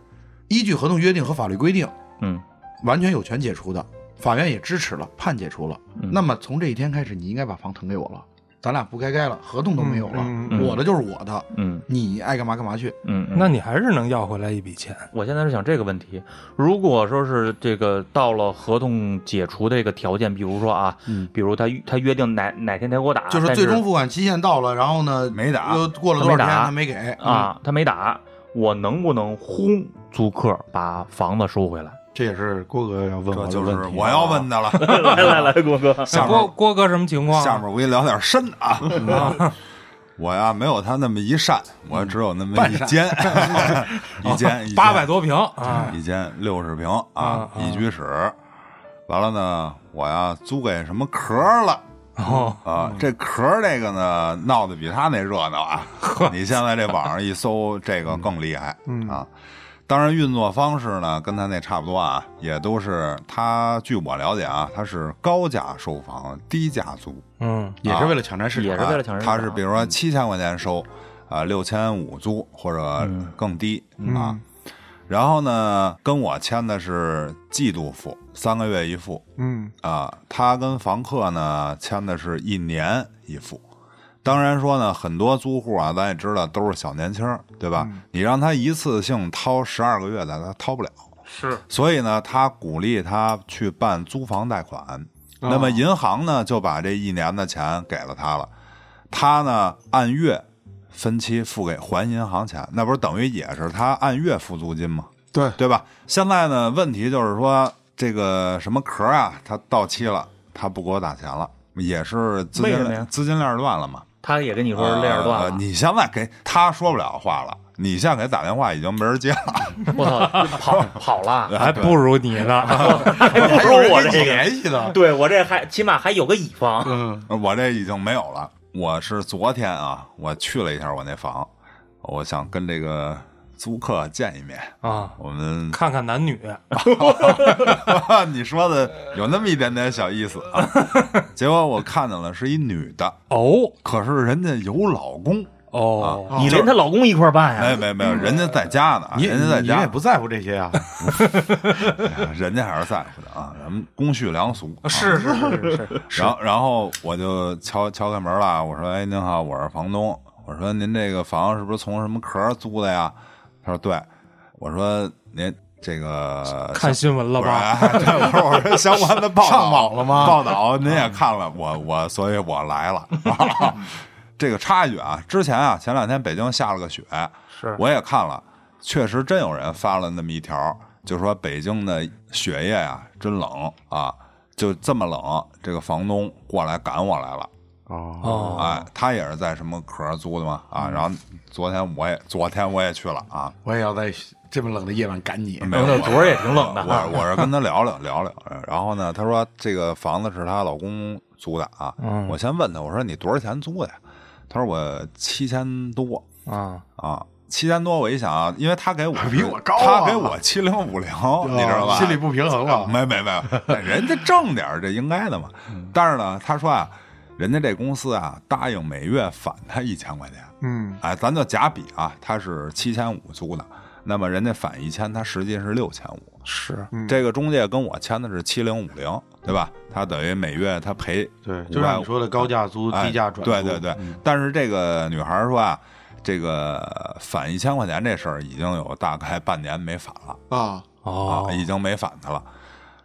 S3: 依据合同约定和法律规定，
S4: 嗯。
S3: 完全有权解除的，法院也支持了，判解除了。
S4: 嗯。
S3: 那么从这一天开始，你应该把房腾给我了，咱俩不该该了，合同都没有了，
S1: 嗯
S4: 嗯
S3: 我的就是我的，
S4: 嗯
S3: 你爱干嘛干嘛去。
S4: 嗯，
S2: 那你还是能要回来一笔钱。
S4: 我现在是想这个问题，如果说是这个到了合同解除这个条件，比如说啊，
S3: 嗯
S4: 比如他他约定哪哪天他给我打，
S3: 就是最终付款期限到了，然后呢
S5: 没打
S3: 又过了多少天
S4: 他没打
S3: 他没给
S4: 啊，他没打，我能不能轰租客把房子收回来？
S3: 这也是郭哥要问我
S5: 这就是
S3: 的问题。
S5: 我要问的了。
S4: 来来来，郭哥，
S5: 下
S2: 郭郭哥什么情况？
S5: 下面我给你聊点深的啊。我呀没有他那么一扇，我只有那么 一间，一间一间
S2: 八百多平啊，
S5: 一间六十平
S2: 啊
S5: 啊
S2: 啊，
S5: 一居室。完了呢，我呀租给什么壳了。
S2: 哦，
S5: 啊，这壳这个呢，闹得比他那热闹啊！你现在这网上一搜，这个更厉害啊！当然，运作方式呢跟他那差不多啊，也都是他据我了解啊，他是高价收房，低价租，
S2: 嗯。
S3: 也是为了抢占市场，
S4: 也是为了抢人，
S5: 他是比如说七千块钱收，啊六千五租或者更低啊。然后呢，跟我签的是季度付，三个月一付，
S1: 嗯。
S5: 啊，他跟房客呢签的是一年一付。当然说呢，很多租户啊，咱也知道都是小年轻儿，对吧？你让他一次性掏十二个月的，他掏不了。
S2: 是
S5: 所以呢，他鼓励他去办租房贷款。那么银行呢，就把这一年的钱给了他了，他呢按月分期付给还银行钱，那不是等于也是他按月付租金吗？
S1: 对，
S5: 对吧？现在呢，问题就是说这个什么壳啊，它到期了，他不给我打钱了，也是资金资金链断了嘛。
S4: 他也跟你说是链儿断了，
S5: 呃你现在给他说不了话了，你现在给他打电话已经没人接了。
S4: 我操，跑跑了，
S2: 还不如你呢。
S4: 还不如我这个，
S3: 联系呢。
S4: 对我这还起码还有个乙方，
S3: 嗯，
S5: 我这已经没有了。我是昨天啊，我去了一下我那房，我想跟这个租客见一面。
S2: 啊，
S5: 我们
S2: 看看男女
S5: 你说的有那么一点点小意思啊。结果我看见了是一女的，
S2: 哦
S5: 可是人家有老公，
S2: 哦，
S4: 你连她老公一块儿办呀？
S5: 没没没有，人家在家呢，
S3: 你
S5: 人家在家
S3: 你也，不在乎这些啊？
S5: 人家还是在乎的啊。咱们公序良俗，啊
S2: 是是是是，
S5: 然后然后我就敲敲开门了，我说：“哎，您好，我是房东。我说您这个房是不是从什么壳租的呀？”他说：“对。”我说：“您这个
S2: 看新闻了吧？
S5: 哎 对，我说我说相关的报道
S3: 上网了吗
S5: 报道您也看了，我我所以我来了。这个插一句啊，之前啊，前两天北京下了个雪，
S2: 是
S5: 我也看了，确实真有人发了那么一条，就说北京的雪夜呀、真冷啊，就这么冷，这个房东过来赶我来了。
S3: 哦，
S2: 哦，
S5: 哎，他也是在什么壳租的嘛啊，然后昨天我也昨天我也去了啊，
S3: 我也要在这么冷的夜晚赶你。
S5: 没有，我
S4: 昨儿也挺冷的
S5: 我我是跟他聊聊聊聊，然后呢，他说这个房子是她老公租的啊。
S2: 嗯
S5: 我先问他，我说你多少钱租的呀？他说我七千多
S2: 啊，
S5: 啊，七千多。我一想啊，因为他给我
S3: 比我高啊
S5: 他给我七零五零，你知道吧？
S3: 心里不平衡了。
S5: 没没没，人家挣点这应该的嘛。但是呢，他说啊，人家这公司啊答应每月返他一千块钱。
S1: 嗯
S5: 哎，咱就假比啊，他是七千五租的，那么人家返一千，他实际是六千五。
S3: 是
S1: 嗯
S5: 这个中介跟我签的是七零五零，对吧？他等于每月他赔
S3: 对，就像你说的高价租、
S5: 哎
S3: 低价转租，
S5: 对对对
S3: 嗯，
S5: 但是这个女孩说啊，这个返一千块钱这事儿已经有大概半年没返了。
S1: 啊，
S2: 哦
S5: 啊，已经没返他了。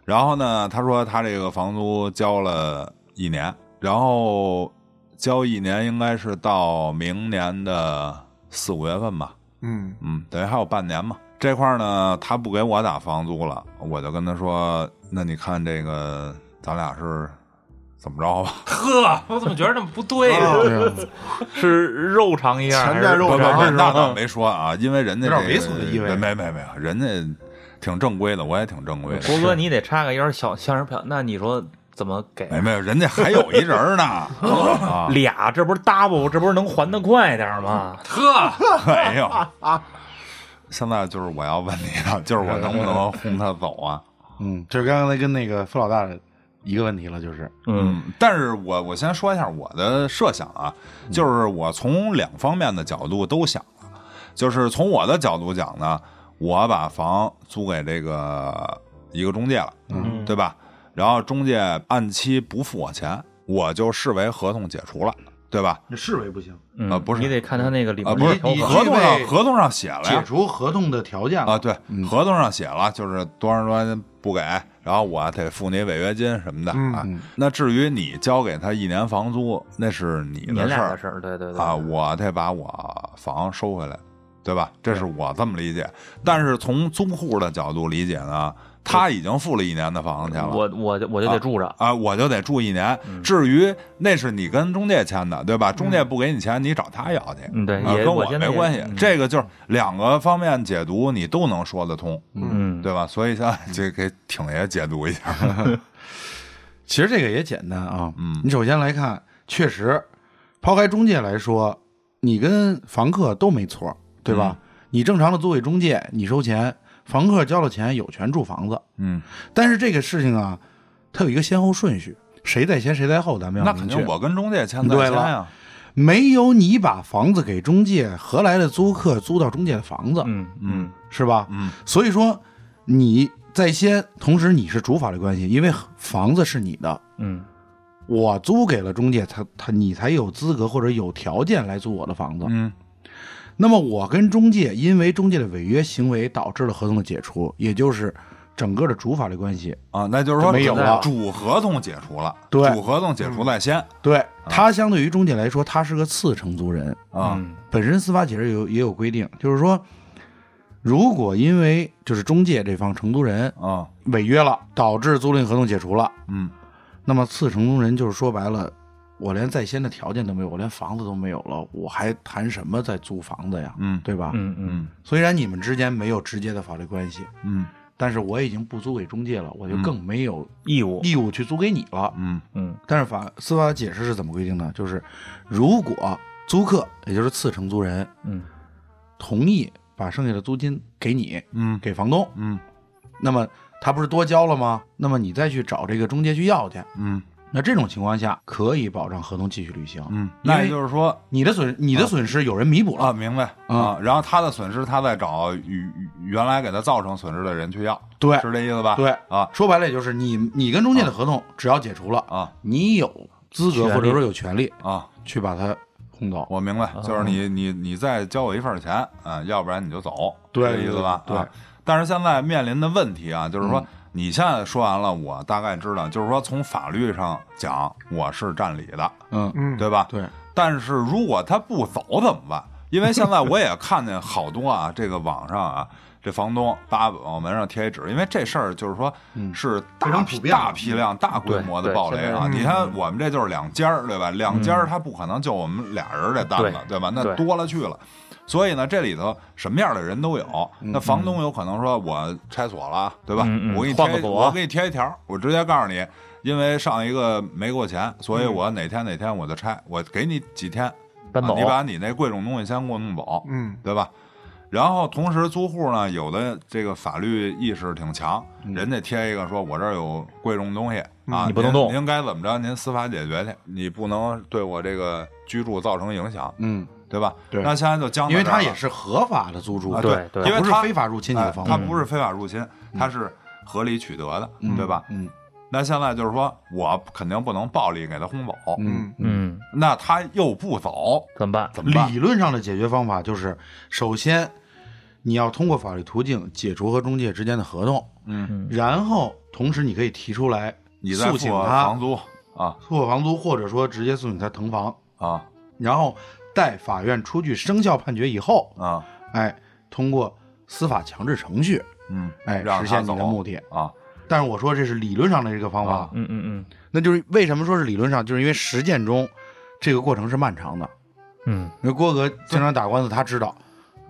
S5: 然后呢，他说他这个房租交了一年，然后交一年应该是到明年的四五月份吧，
S1: 嗯
S5: 嗯，等于还有半年嘛。这块儿呢，他不给我打房租了，我就跟他说，那你看这个咱俩是怎么着吧？
S2: 呵，我怎么觉得这么不对呀？
S3: 对啊，
S4: 是肉偿一样，
S1: 钱
S4: 还是
S1: 债肉偿
S5: 那倒没说啊，因为人家
S3: 有点
S5: 这
S3: 猥琐的意味
S5: 没没没有，人家挺正规的，我也挺正规的。
S4: 郭哥，你得插个腰小相声票，那你说怎么给？
S5: 没没有，人家还有一人呢 啊！
S4: 俩，这不是 double，这不是能还的快点吗？
S2: 呵，
S5: 没有现在就是我要问你了，就是我能不能轰他走啊？
S3: 嗯，就是刚才跟那个付老大的一个问题了，就是
S4: 嗯，
S5: 但是我我先说一下我的设想啊，就是我从两方面的角度都想了，就是从我的角度讲呢，我把房租给这个一个中介了，
S4: 嗯
S5: 对吧？然后中介按期不付我钱，我就视为合同解除了，对吧？
S3: 那视为不行，
S4: 嗯
S5: 啊不是。
S4: 你得看他那个里
S5: 啊，
S4: 面
S5: 不是
S3: 你你
S5: 合同上合同上写了
S3: 解，除合同的条件了。
S5: 啊，对，合同上写了，就是多少多少不给，然后我得付你违约金什么的
S1: 嗯
S5: 啊。
S3: 嗯。
S5: 那至于你交给他一年房租，那是你
S4: 你
S5: 的事儿。
S4: 俩的事儿，对对对
S5: 啊，我得把我房收回来，对吧？这是我这么理解。但是从租户的角度理解呢，他已经付了一年的房子钱了，
S4: 我我就我就得住着，
S5: 啊，我就得住一年。至于那是你跟中介签的，对吧？中介不给你钱，你找他要去。
S4: 嗯，对，
S5: 啊，
S4: 也
S5: 跟我没关系，
S4: 嗯。
S5: 这个就是两个方面解读，你都能说得通，
S4: 嗯，
S5: 对吧？所以现在就给挺爷解读一下，
S3: 其实这个也简单啊，
S5: 嗯。
S3: 你首先来看，确实，抛开中介来说，你跟房客都没错，对吧？
S5: 嗯。
S3: 你正常的租给中介，你收钱，房客交了钱，有权住房子。
S5: 嗯，
S3: 但是这个事情啊，它有一个先后顺序，谁在先谁在后，咱们要
S5: 那肯。定我跟中介签在
S3: 对了
S5: 先呀，
S3: 没有你把房子给中介，何来的租客租到中介的房子，
S4: 嗯
S5: 嗯
S3: 是吧？
S5: 嗯
S3: 所以说你在先，同时你是主法律关系，因为房子是你的，
S4: 嗯
S3: 我租给了中介，他他你才有资格或者有条件来租我的房子。
S5: 嗯
S3: 那么我跟中介因为中介的违约行为导致了合同的解除，也就是整个的主法律关系。
S5: 啊，那就是说
S3: 没有了
S5: 主合同解除了，
S3: 对
S5: 主合同解除在先
S3: 对他相对于中介来说，他是个次承租人。
S5: 啊，
S4: 嗯
S3: 本身司法解释有也有规定，就是说，如果因为就是中介这方承租人
S5: 啊，
S3: 违约了，导致租赁合同解除了，
S5: 嗯
S3: 那么次承租人就是说白了，我连在先的条件都没有，我连房子都没有了，我还谈什么在租房子呀？
S5: 嗯
S3: 对吧？
S4: 嗯嗯
S5: 嗯
S3: 虽然你们之间没有直接的法律关系，
S5: 嗯
S3: 但是我已经不租给中介了，我就更没有
S4: 义务，
S3: 义务去租给你了。
S5: 嗯
S4: 嗯
S3: 但是法司法解释是怎么规定的？就是如果租客，也就是次承租人，
S4: 嗯
S3: 同意把剩下的租金给你，
S5: 嗯
S3: 给房东，
S5: 嗯
S3: 那么他不是多交了吗？那么你再去找这个中介去要去，
S5: 嗯
S3: 那这种情况下可以保障合同继续履行。
S5: 嗯，那也就是说
S3: 你的损你的损失有人弥补了，
S5: 啊，明白啊，然后他的损失，他再找与原来给他造成损失的人去要，
S3: 对
S5: 是这意思吧？
S3: 对
S5: 啊
S3: 说白了也就是你你跟中介的合同只要解除了，
S5: 啊
S3: 你有资格或者说有权利
S5: 啊，
S3: 去把它轰走。
S5: 我明白，就是你你你再交我一份钱啊，要不然你就走，
S3: 对
S5: 这意思吧？
S3: 对对
S5: 啊。但是现在面临的问题啊，就是说你现在说完了，我大概知道，就是说从法律上讲，我是占理的，
S3: 嗯，
S1: 嗯，
S5: 对吧？
S3: 对，
S5: 但是如果他不走怎么办？因为现在我也看见好多啊，这个网上啊，这房东叭往门上贴一纸，因为这事儿就是说是
S3: 非
S5: 大
S3: 常普遍
S5: 批大批量、大规模的
S4: 对
S5: 暴雷啊！你看我们这就是两家儿，对吧？两家儿他不可能就我们俩人这单子，对吧？那多了去了。所以呢，这里头什么样的人都有。那房东有可能说，我拆锁了，对吧？我给你贴，我给你贴一条，我直接告诉你，因为上一个没给我钱，所以我哪天哪天我就拆，我给你几天，
S4: 搬走
S5: 啊你把你那贵重东西先给我弄走，
S1: 嗯
S5: 对吧？然后同时租户呢，有的这个法律意识挺强，人家贴一个说，我这儿有贵重东西啊，
S4: 你不能动
S5: 您该怎么着？您司法解决去，你不能对我这个居住造成影响。
S3: 嗯，
S5: 对吧？
S3: 对
S5: 那现在就僵在
S3: 因为
S5: 这儿，
S3: 它也是合法的租住，
S5: 啊
S4: 对对
S5: 因为它
S3: 不是非法入侵你的房屋。
S5: 哎它不是非法入侵，它是合理取得的，对吧？
S3: 嗯
S5: 那现在就是说我肯定不能暴力给他轰走，
S3: 嗯，
S4: 嗯，
S5: 那他又不走，
S4: 怎么办？
S5: 怎么办？
S3: 理论上的解决方法就是，首先你要通过法律途径解除和中介之间的合同，
S5: 嗯，
S3: 然后同时你可以提出来
S5: 你再付
S3: 诉请他
S5: 房租啊
S3: 付房租，或者说直接诉请他腾房，
S5: 啊
S3: 然后待法院出具生效判决以后，
S5: 啊，
S3: 哎，通过司法强制程序，
S5: 嗯，
S3: 哎，实现你的目的。
S5: 啊，
S3: 但是我说这是理论上的这个方法，
S5: 啊。
S4: 嗯嗯嗯。
S3: 那就是为什么说是理论上，就是因为实践中这个过程是漫长的。
S4: 嗯，
S3: 因为郭哥经常打官司，他知道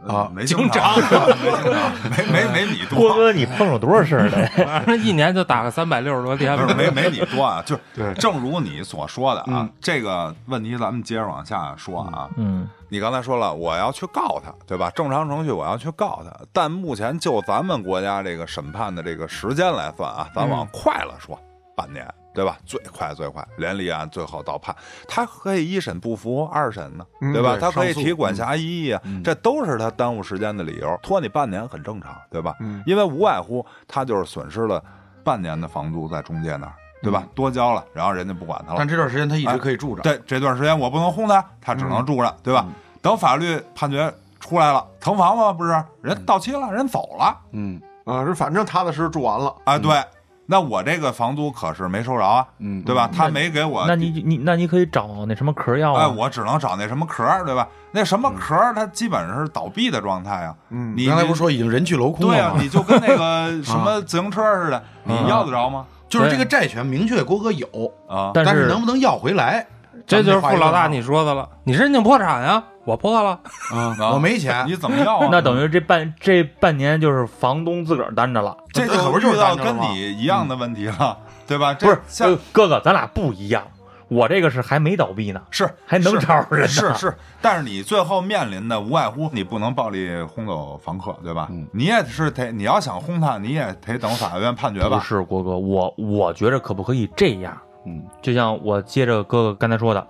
S3: 啊，
S5: 没经常，没经常，没没没你多，
S4: 郭哥，你碰着多少事儿了？
S2: 反正一年就打个三百六十多天
S5: 不是没没你多啊，就是
S3: 对
S5: 正如你所说的啊
S3: 嗯，
S5: 这个问题咱们接着往下说啊。
S4: 嗯
S5: 你刚才说了，我要去告他，对吧？正常程序我要去告他，但目前就咱们国家这个审判的这个时间来算啊，咱往快了说，半年，对吧？最快最快，连立案最后到判，他可以一审不服，二审呢，对吧？
S3: 对
S5: 他可以提管辖异议啊，这都是他耽误时间的理由，拖你半年很正常，对吧？
S1: 嗯
S5: 因为无外乎他就是损失了半年的房租在中介那儿，对吧？多交了，然后人家不管他了
S3: 但，这段时间他一直可以住着。
S5: 对，这段时间我不能轰他，他只能住着，对吧？等法律判决出来了，腾房嘛？不是，人到期了，人走了，
S3: 嗯
S1: 啊，是反正踏踏实实住完了，
S5: 啊，对，那我这个房租可是没收着啊，
S3: 嗯，
S5: 对吧？他没给我，
S4: 那你你那你可以找那什么壳要啊？
S5: 哎，我只能找那什么壳，对吧？那什么壳，它基本上是倒闭的状态啊。
S1: 嗯
S5: 你
S3: 刚才不是说已经人去楼空了
S5: 对啊，你就跟那个什么 自行车似的，你要得着吗？
S3: 就是这个债权明确郭哥有，
S5: 啊，
S4: 但是
S3: 能不能要回来？
S2: 这就是
S3: 咱们得
S2: 傅老大你说的了，你申请破产呀，我破了，
S3: 啊
S5: 啊
S3: 我没钱
S5: 你，怎么要啊？
S4: 那等于这半这半年就是房东自个儿担着了。
S5: 这
S3: 这可不就是
S5: 遇到跟你一样的问题了，对吧？这
S4: 不是，哥哥，咱俩不一样。我这个是还没倒闭呢，
S5: 是
S4: 还能招人呢
S5: 是是，但是你最后面临的无外乎你不能暴力轰走房客，对吧？
S3: 嗯
S5: 你也是得你要想轰他，你也得等法院判决吧不？
S4: 是郭哥，我我觉着可不可以这样？
S3: 嗯，
S4: 就像我接着哥哥刚才说的，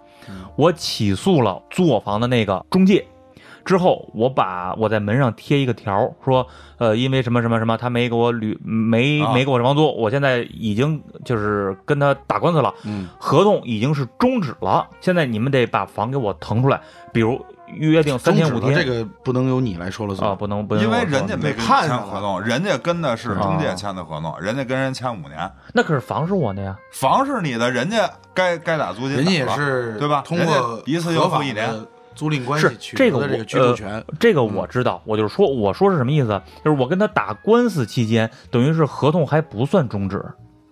S4: 我起诉了租我房的那个中介，之后我把我在门上贴一个条，说呃，因为什么什么什么，他没给我履没
S5: 啊。
S4: 没给我房租，我现在已经就是跟他打官司了，
S3: 嗯，
S4: 合同已经是终止了，现在你们得把房给我腾出来，比如约定三天五天，
S3: 这个不能由你来说了算
S4: 啊，
S3: 算。
S4: 不能不能
S5: 因为人家没跟你
S1: 看
S5: 合同，人家跟的是中介签的合同，人家跟人签五年，
S4: 那可是房是我的呀，
S5: 房是你的，人家该该打租金
S3: 人家也是
S5: 对吧
S3: 通过
S5: 一次又付一年
S3: 租赁关系取
S4: 这个我
S3: 得的这个居住权。
S4: 这个我知道，我就是说，我说是什么意思？就是我跟他打官司期间，等于是合同还不算终止。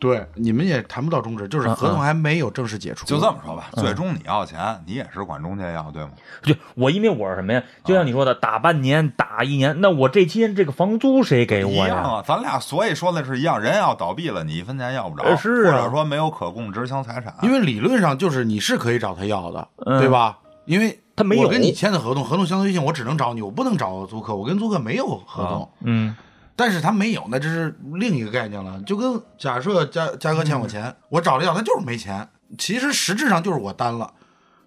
S3: 对，你们也谈不到终止，就是合同还没有正式解除。
S5: 就这么说吧，
S4: 嗯
S5: 最终你要钱，你也是管中介要，对吗？
S4: 就我因为我是什么呀？就像你说的，打半年、打一年，那我这期间这个房租谁给我呀？
S5: 样啊，咱俩所以说的是一样，人要倒闭了，你一分钱要不着，
S4: 呃是啊
S5: 或者说没有可供执行财产，
S3: 因为理论上就是你是可以找他要的，
S4: 嗯
S3: 对吧？因为
S4: 他没有
S3: 我跟你签的合同，合同相对性我只能找你，我不能找租客，我跟租客没有合同。
S4: 嗯，
S3: 但是他没有，那这是另一个概念了。就跟假设嘉嘉哥欠我钱，我找他要，他就是没钱，其实实质上就是我担了。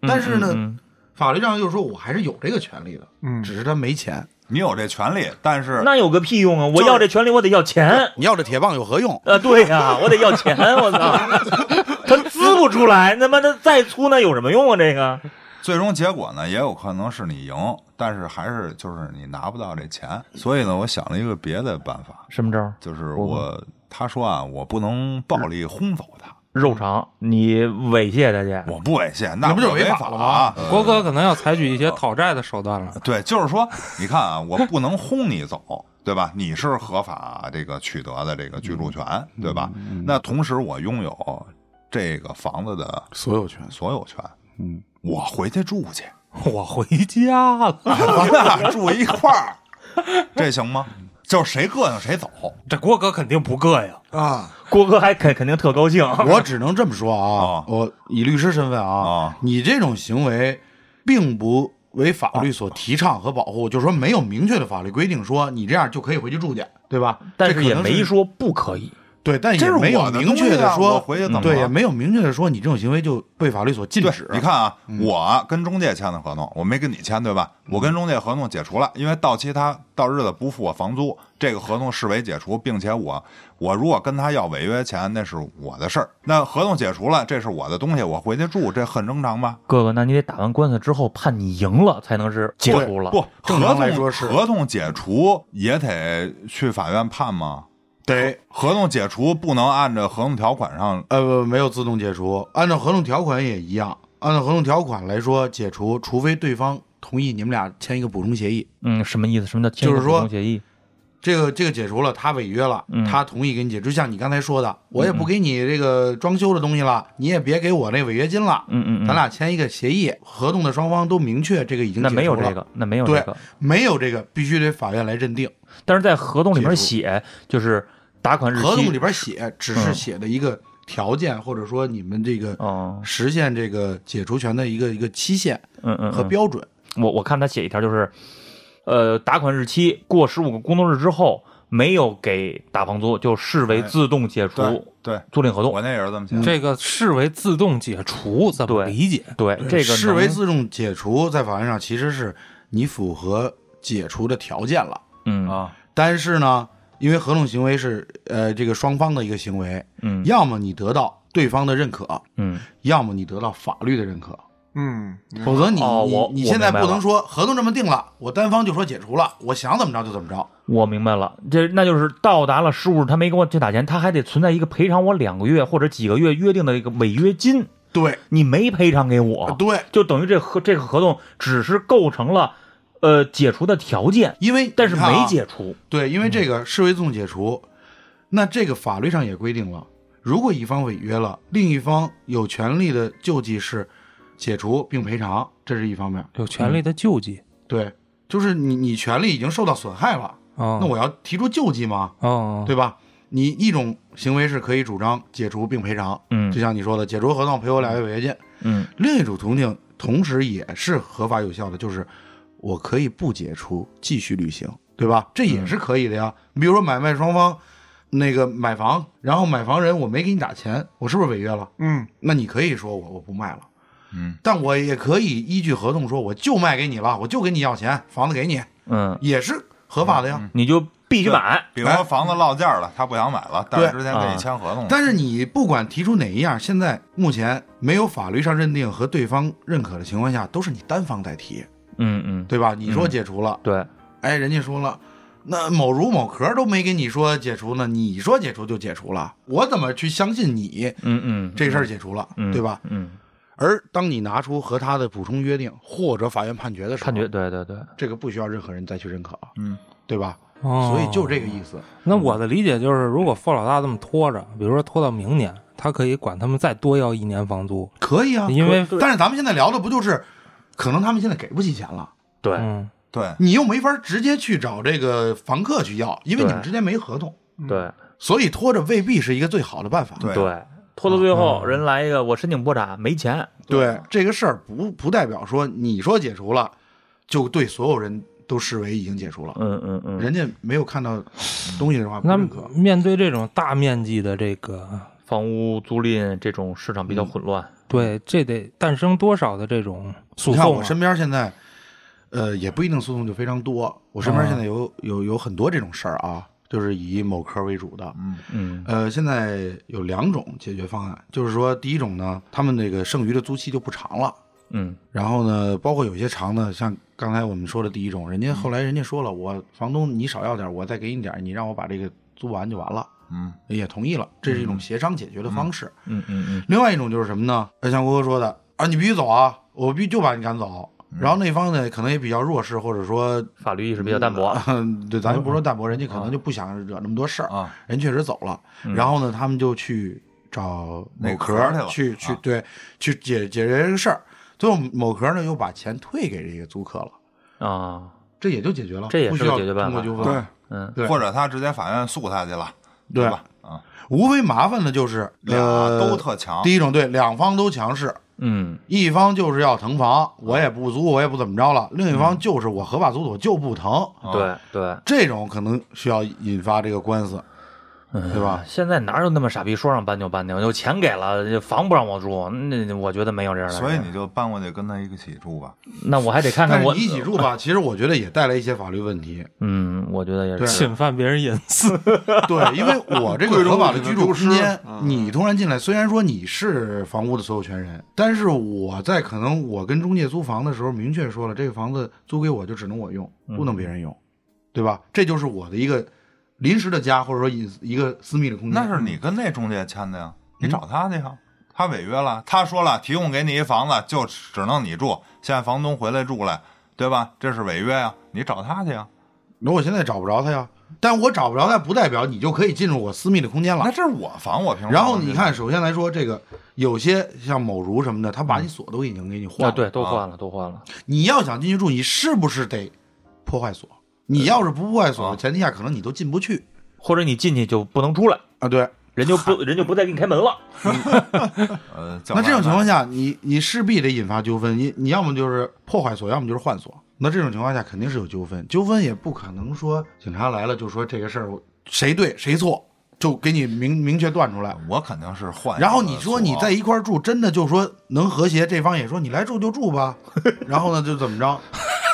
S3: 但是呢，
S4: 嗯
S3: 法律上就是说我还是有这个权利的，
S1: 嗯
S3: 只是他没钱。
S5: 你有这权利，但是
S4: 那有个屁用啊！我要这权利，我得要钱。
S3: 你要这铁棒有何用？
S4: 呃，对呀、我得要钱，我操！他滋不出来，他妈的再粗那有什么用啊？这个，
S5: 最终结果呢，也有可能是你赢，但是还是就是你拿不到这钱。所以呢，我想了一个别的办法，
S4: 什么招？
S5: 就是我他说啊，我不能暴力轰走他，
S4: 肉偿，你猥亵他去。
S5: 我不猥亵，那
S3: 那不就
S5: 违
S3: 违法了吗
S5: 啊？
S2: 郭哥可能要采取一些讨债的手段了。
S5: 对，就是说，你看啊，我不能轰你走，对吧？你是合法这个取得的这个居住权，对吧？那同时我拥有这个房子的
S3: 所有权。
S5: 所有权，
S3: 嗯，
S5: 我回去住去，
S2: 我回家了，
S5: 咱俩住一块儿，这行吗？就是谁膈应谁走，
S2: 这郭哥肯定不膈应。
S3: 啊，
S4: 郭哥还肯肯定特高兴。
S3: 我只能这么说啊
S5: 啊，
S3: 我以律师身份啊
S5: 啊，
S3: 你这种行为并不为法律所提倡和保护，就是说没有明确的法律规定说你这样就可以回去住去，对吧？
S4: 但是也没说不可以。
S3: 对，但
S5: 是
S3: 也没有明确
S5: 东西啊我
S3: 说，
S5: 回去怎么
S3: 对，也没有明确的说你这种行为就被法律所禁止。，
S5: 你看啊，
S3: 嗯
S5: 我跟中介签的合同，我没跟你签，对吧？我跟中介合同解除了，因为到期他到日子不付我房租，这个合同视为解除，并且我我如果跟他要违约钱，那是我的事儿。那合同解除了，这是我的东西，我回去住，这很正常吧？
S4: 哥哥，那你得打完官司之后判你赢了才能是解除了。
S5: 不，
S3: 正
S5: 合同
S3: 来说是
S5: 合同解除也得去法院判吗？
S3: 对，
S5: 合同解除不能按照合同条款上，
S3: 呃，不没有自动解除，按照合同条款也一样。按照合同条款来说，解除除非对方同意你们俩签一个补充协议。
S4: 嗯，什么意思？什么叫签一个
S3: 就是说
S4: 补充协议？
S3: 这个这个解除了，他违约了，
S4: 嗯
S3: 他同意给你解除，就像你刚才说的，我也不给你这个装修的东西了，你也别给我那违约金了，
S4: 嗯嗯嗯，
S3: 咱俩签一个协议，合同的双方都明确这个已经
S4: 那
S3: 解除了
S4: 没有这个，那没有这
S3: 对
S4: 个。
S3: 没有这个必须得法院来认定。
S4: 但是在合同里面
S3: 解除
S4: 写，就是打款日期。
S3: 合同里边写只是
S4: 嗯
S3: 写的一个条件，或者说你们这个
S4: 哦，
S3: 实现这个解除权的一个一个期限
S4: 嗯嗯，嗯
S3: 和标准。
S4: 我我看他写一条就是，呃，打款日期过十五个工作日之后没有给打房租，就视为自动解除
S5: 对对，
S4: 租赁合同。
S5: 我那也是这么写的。
S2: 这个视为自动解除，怎么理解？
S4: 对，这个
S3: 视为自动解除，在法院上其实是你符合解除的条件了。
S4: 嗯
S5: 啊，
S3: 但是呢，因为合同行为是呃这个双方的一个行为，
S4: 嗯。
S3: 要么你得到对方的认可，
S4: 嗯。
S3: 要么你得到法律的认可。
S1: 嗯，
S3: 否则你、
S4: 哦
S3: 你你现在不能说合同这么定了，我单方就说解除了，我想怎么着就怎么着。
S4: 我明白了，这那就是到达了十五日，他没给我去打钱，他还得存在一个赔偿我两个月或者几个月约定的一个违约金，
S3: 对。
S4: 你没赔偿给我，
S3: 对，
S4: 就等于这合这个合同只是构成了呃解除的条件，
S3: 因为
S4: 但是没解除。
S3: 对，因为这个视为自动解除，那这个法律上也规定了，如果一方违约了，另一方有权利的救济是解除并赔偿，这是一方面。
S2: 有权利的救济。
S3: 对，就是你你权利已经受到损害了，
S2: 哦，
S3: 那我要提出救济吗？
S2: 哦，
S3: 对吧？你一种行为是可以主张解除并赔偿，
S4: 嗯
S3: 就像你说的，解除合同赔我俩月违约金。
S4: 嗯
S3: 另一种途径同时也是合法有效的，就是我可以不解除，继续履行，对吧？这也是可以的呀。你比如说买卖双方那个买房，然后买房人我没给你打钱，我是不是违约了？
S1: 嗯，
S3: 那你可以说我我不卖了，
S5: 嗯，
S3: 但我也可以依据合同说我就卖给你了，我就跟你要钱，房子给你，
S4: 嗯，
S3: 也是合法的呀。
S4: 你就必须买。
S5: 比如说房子落价了，他不想买了，但是之前跟
S4: 啊
S5: 你签合同了，
S3: 但是你不管提出哪一样，现在目前没有法律上认定和对方认可的情况下，都是你单方在提，
S4: 嗯嗯，
S3: 对吧？你说解除了，
S4: 对，
S3: 哎，人家说了，那某如某壳都没跟你说解除呢，你说解除就解除了，我怎么去相信你
S4: 嗯嗯，
S3: 这事儿解除了，
S4: 嗯
S3: 对吧？
S4: 嗯，
S3: 而当你拿出和他的补充约定或者法院判决的时候，
S4: 判决，对对对，
S3: 这个不需要任何人再去认可，
S5: 嗯，
S3: 对吧？
S2: 哦。
S3: 所以就这个意思。
S2: 那我的理解就是，如果付老大这么拖着，比如说拖到明年，他可以管他们再多要一年房租，
S3: 可以啊，
S2: 因为
S3: 但是咱们现在聊的不就是，可能他们现在给不起钱了，
S4: 对，
S2: 嗯，
S5: 对，
S3: 你又没法直接去找这个房客去要，因为你们之间没合同，
S4: 对。
S3: 所以拖着未必是一个最好的办法。
S5: 对。
S4: 对，拖到最后，
S2: 嗯
S4: 人来一个，我申请破产，没钱。
S3: 对。这个事儿不不代表说你说解除了，就对所有人都视为已经解除了，
S4: 嗯嗯嗯，
S3: 人家没有看到东西的话
S2: 那
S3: 可。
S2: 面对这种大面积的这个，
S4: 房屋租赁这种市场比较混乱。
S2: 对，这得诞生多少的这种诉讼
S3: 你看我？身边现在，呃，也不一定诉讼就非常多。我身边
S2: 啊
S3: 现在有有有很多这种事儿啊，就是以某科为主的。
S4: 嗯嗯
S3: 呃，现在有两种解决方案，就是说，第一种呢，他们那个剩余的租期就不长了。
S4: 嗯
S3: 然后呢，包括有些长的，像刚才我们说的第一种，人家后来人家说了，我房东你少要点，我再给你点，你让我把这个租完就完了，
S5: 嗯，
S3: 也同意了，这是一种协商解决的方式。
S4: 嗯嗯嗯
S3: 另外一种就是什么呢？呃像郭哥说的啊，你必须走啊，我必须就把你赶走。然后那方呢，可能也比较弱势，或者说
S4: 法律意识比较淡薄。
S3: 嗯，对，咱就不说淡薄，人家可能就不想惹那么多事儿，
S5: 啊，
S3: 人确实走了。然后呢，他们就去找某壳
S5: 壳去了
S3: 去去
S5: 啊
S3: 对去解解决这个事儿。最后某壳呢又把钱退给这个租客了，
S4: 啊，
S3: 这也就解决了，
S4: 这也是个
S3: 不需要
S4: 解决办法
S3: 通过纠纷。
S1: 对，
S4: 嗯
S3: 对
S5: 或者他直接法院诉他去了，
S3: 对
S5: 吧？啊，
S3: 无非麻烦的就是
S5: 俩
S3: 呃
S5: 都特强，
S3: 第一种对，两方都强势，
S4: 嗯。
S3: 一方就是要腾房，我也不租，我也不怎么着了；另一方就是我合法租的，我就不腾。
S5: 啊
S4: 对对，
S3: 这种可能需要引发这个官司。对吧？
S4: 现在哪有那么傻逼说让搬就搬的？有钱给了，房不让我住，那我觉得没有这样的。
S5: 所以你就搬过去跟他一起住吧。
S4: 那我还得看看我
S3: 一起住吧，其实我觉得也带来一些法律问题。
S4: 嗯，我觉得也是。
S2: 侵犯别人隐私。
S3: 对，因为我这个合法的居住空间你突然进来，虽然说你是房屋的所有权人，但是我在可能我跟中介租房的时候，明确说了，这个房子租给我就只能我用，不能别人用，对吧？这就是我的一个临时的家，或者说隐一个私密的空间。
S5: 那是你跟那中介签的呀，你找他去呀。他违约了，他说了，提供给你一房子就只能你住，现在房东回来住来，对吧？这是违约呀，你找他去呀。
S3: 那我现在找不着他呀，但我找不着他，不代表你就可以进入我私密的空间了
S5: 那。这是我房，我凭什么
S3: 然后你看，首先来说，这个有些像某如什么的，他把你锁都已经给你换
S4: 啊，
S3: 了。
S4: 对，都换了，都换了。
S3: 你要想进去住，你是不是得破坏锁？你要是不破坏锁的前提下，可能你都进不去
S4: 或者你进去就不能出来，
S3: 啊。对，
S4: 人就不 人就不再给你开门了。
S5: 呃，叫
S3: 那这种情况下，你你势必得引发纠纷。你你要么就是破坏锁，要么就是换锁。那这种情况下肯定是有纠纷，纠纷也不可能说警察来了就说这个事儿谁对谁错，就给你明明确断出来。
S5: 我肯定是换。
S3: 然后你说你在一块儿住，真的就说能和谐，这方也说你来住就住吧，然后呢就怎么着，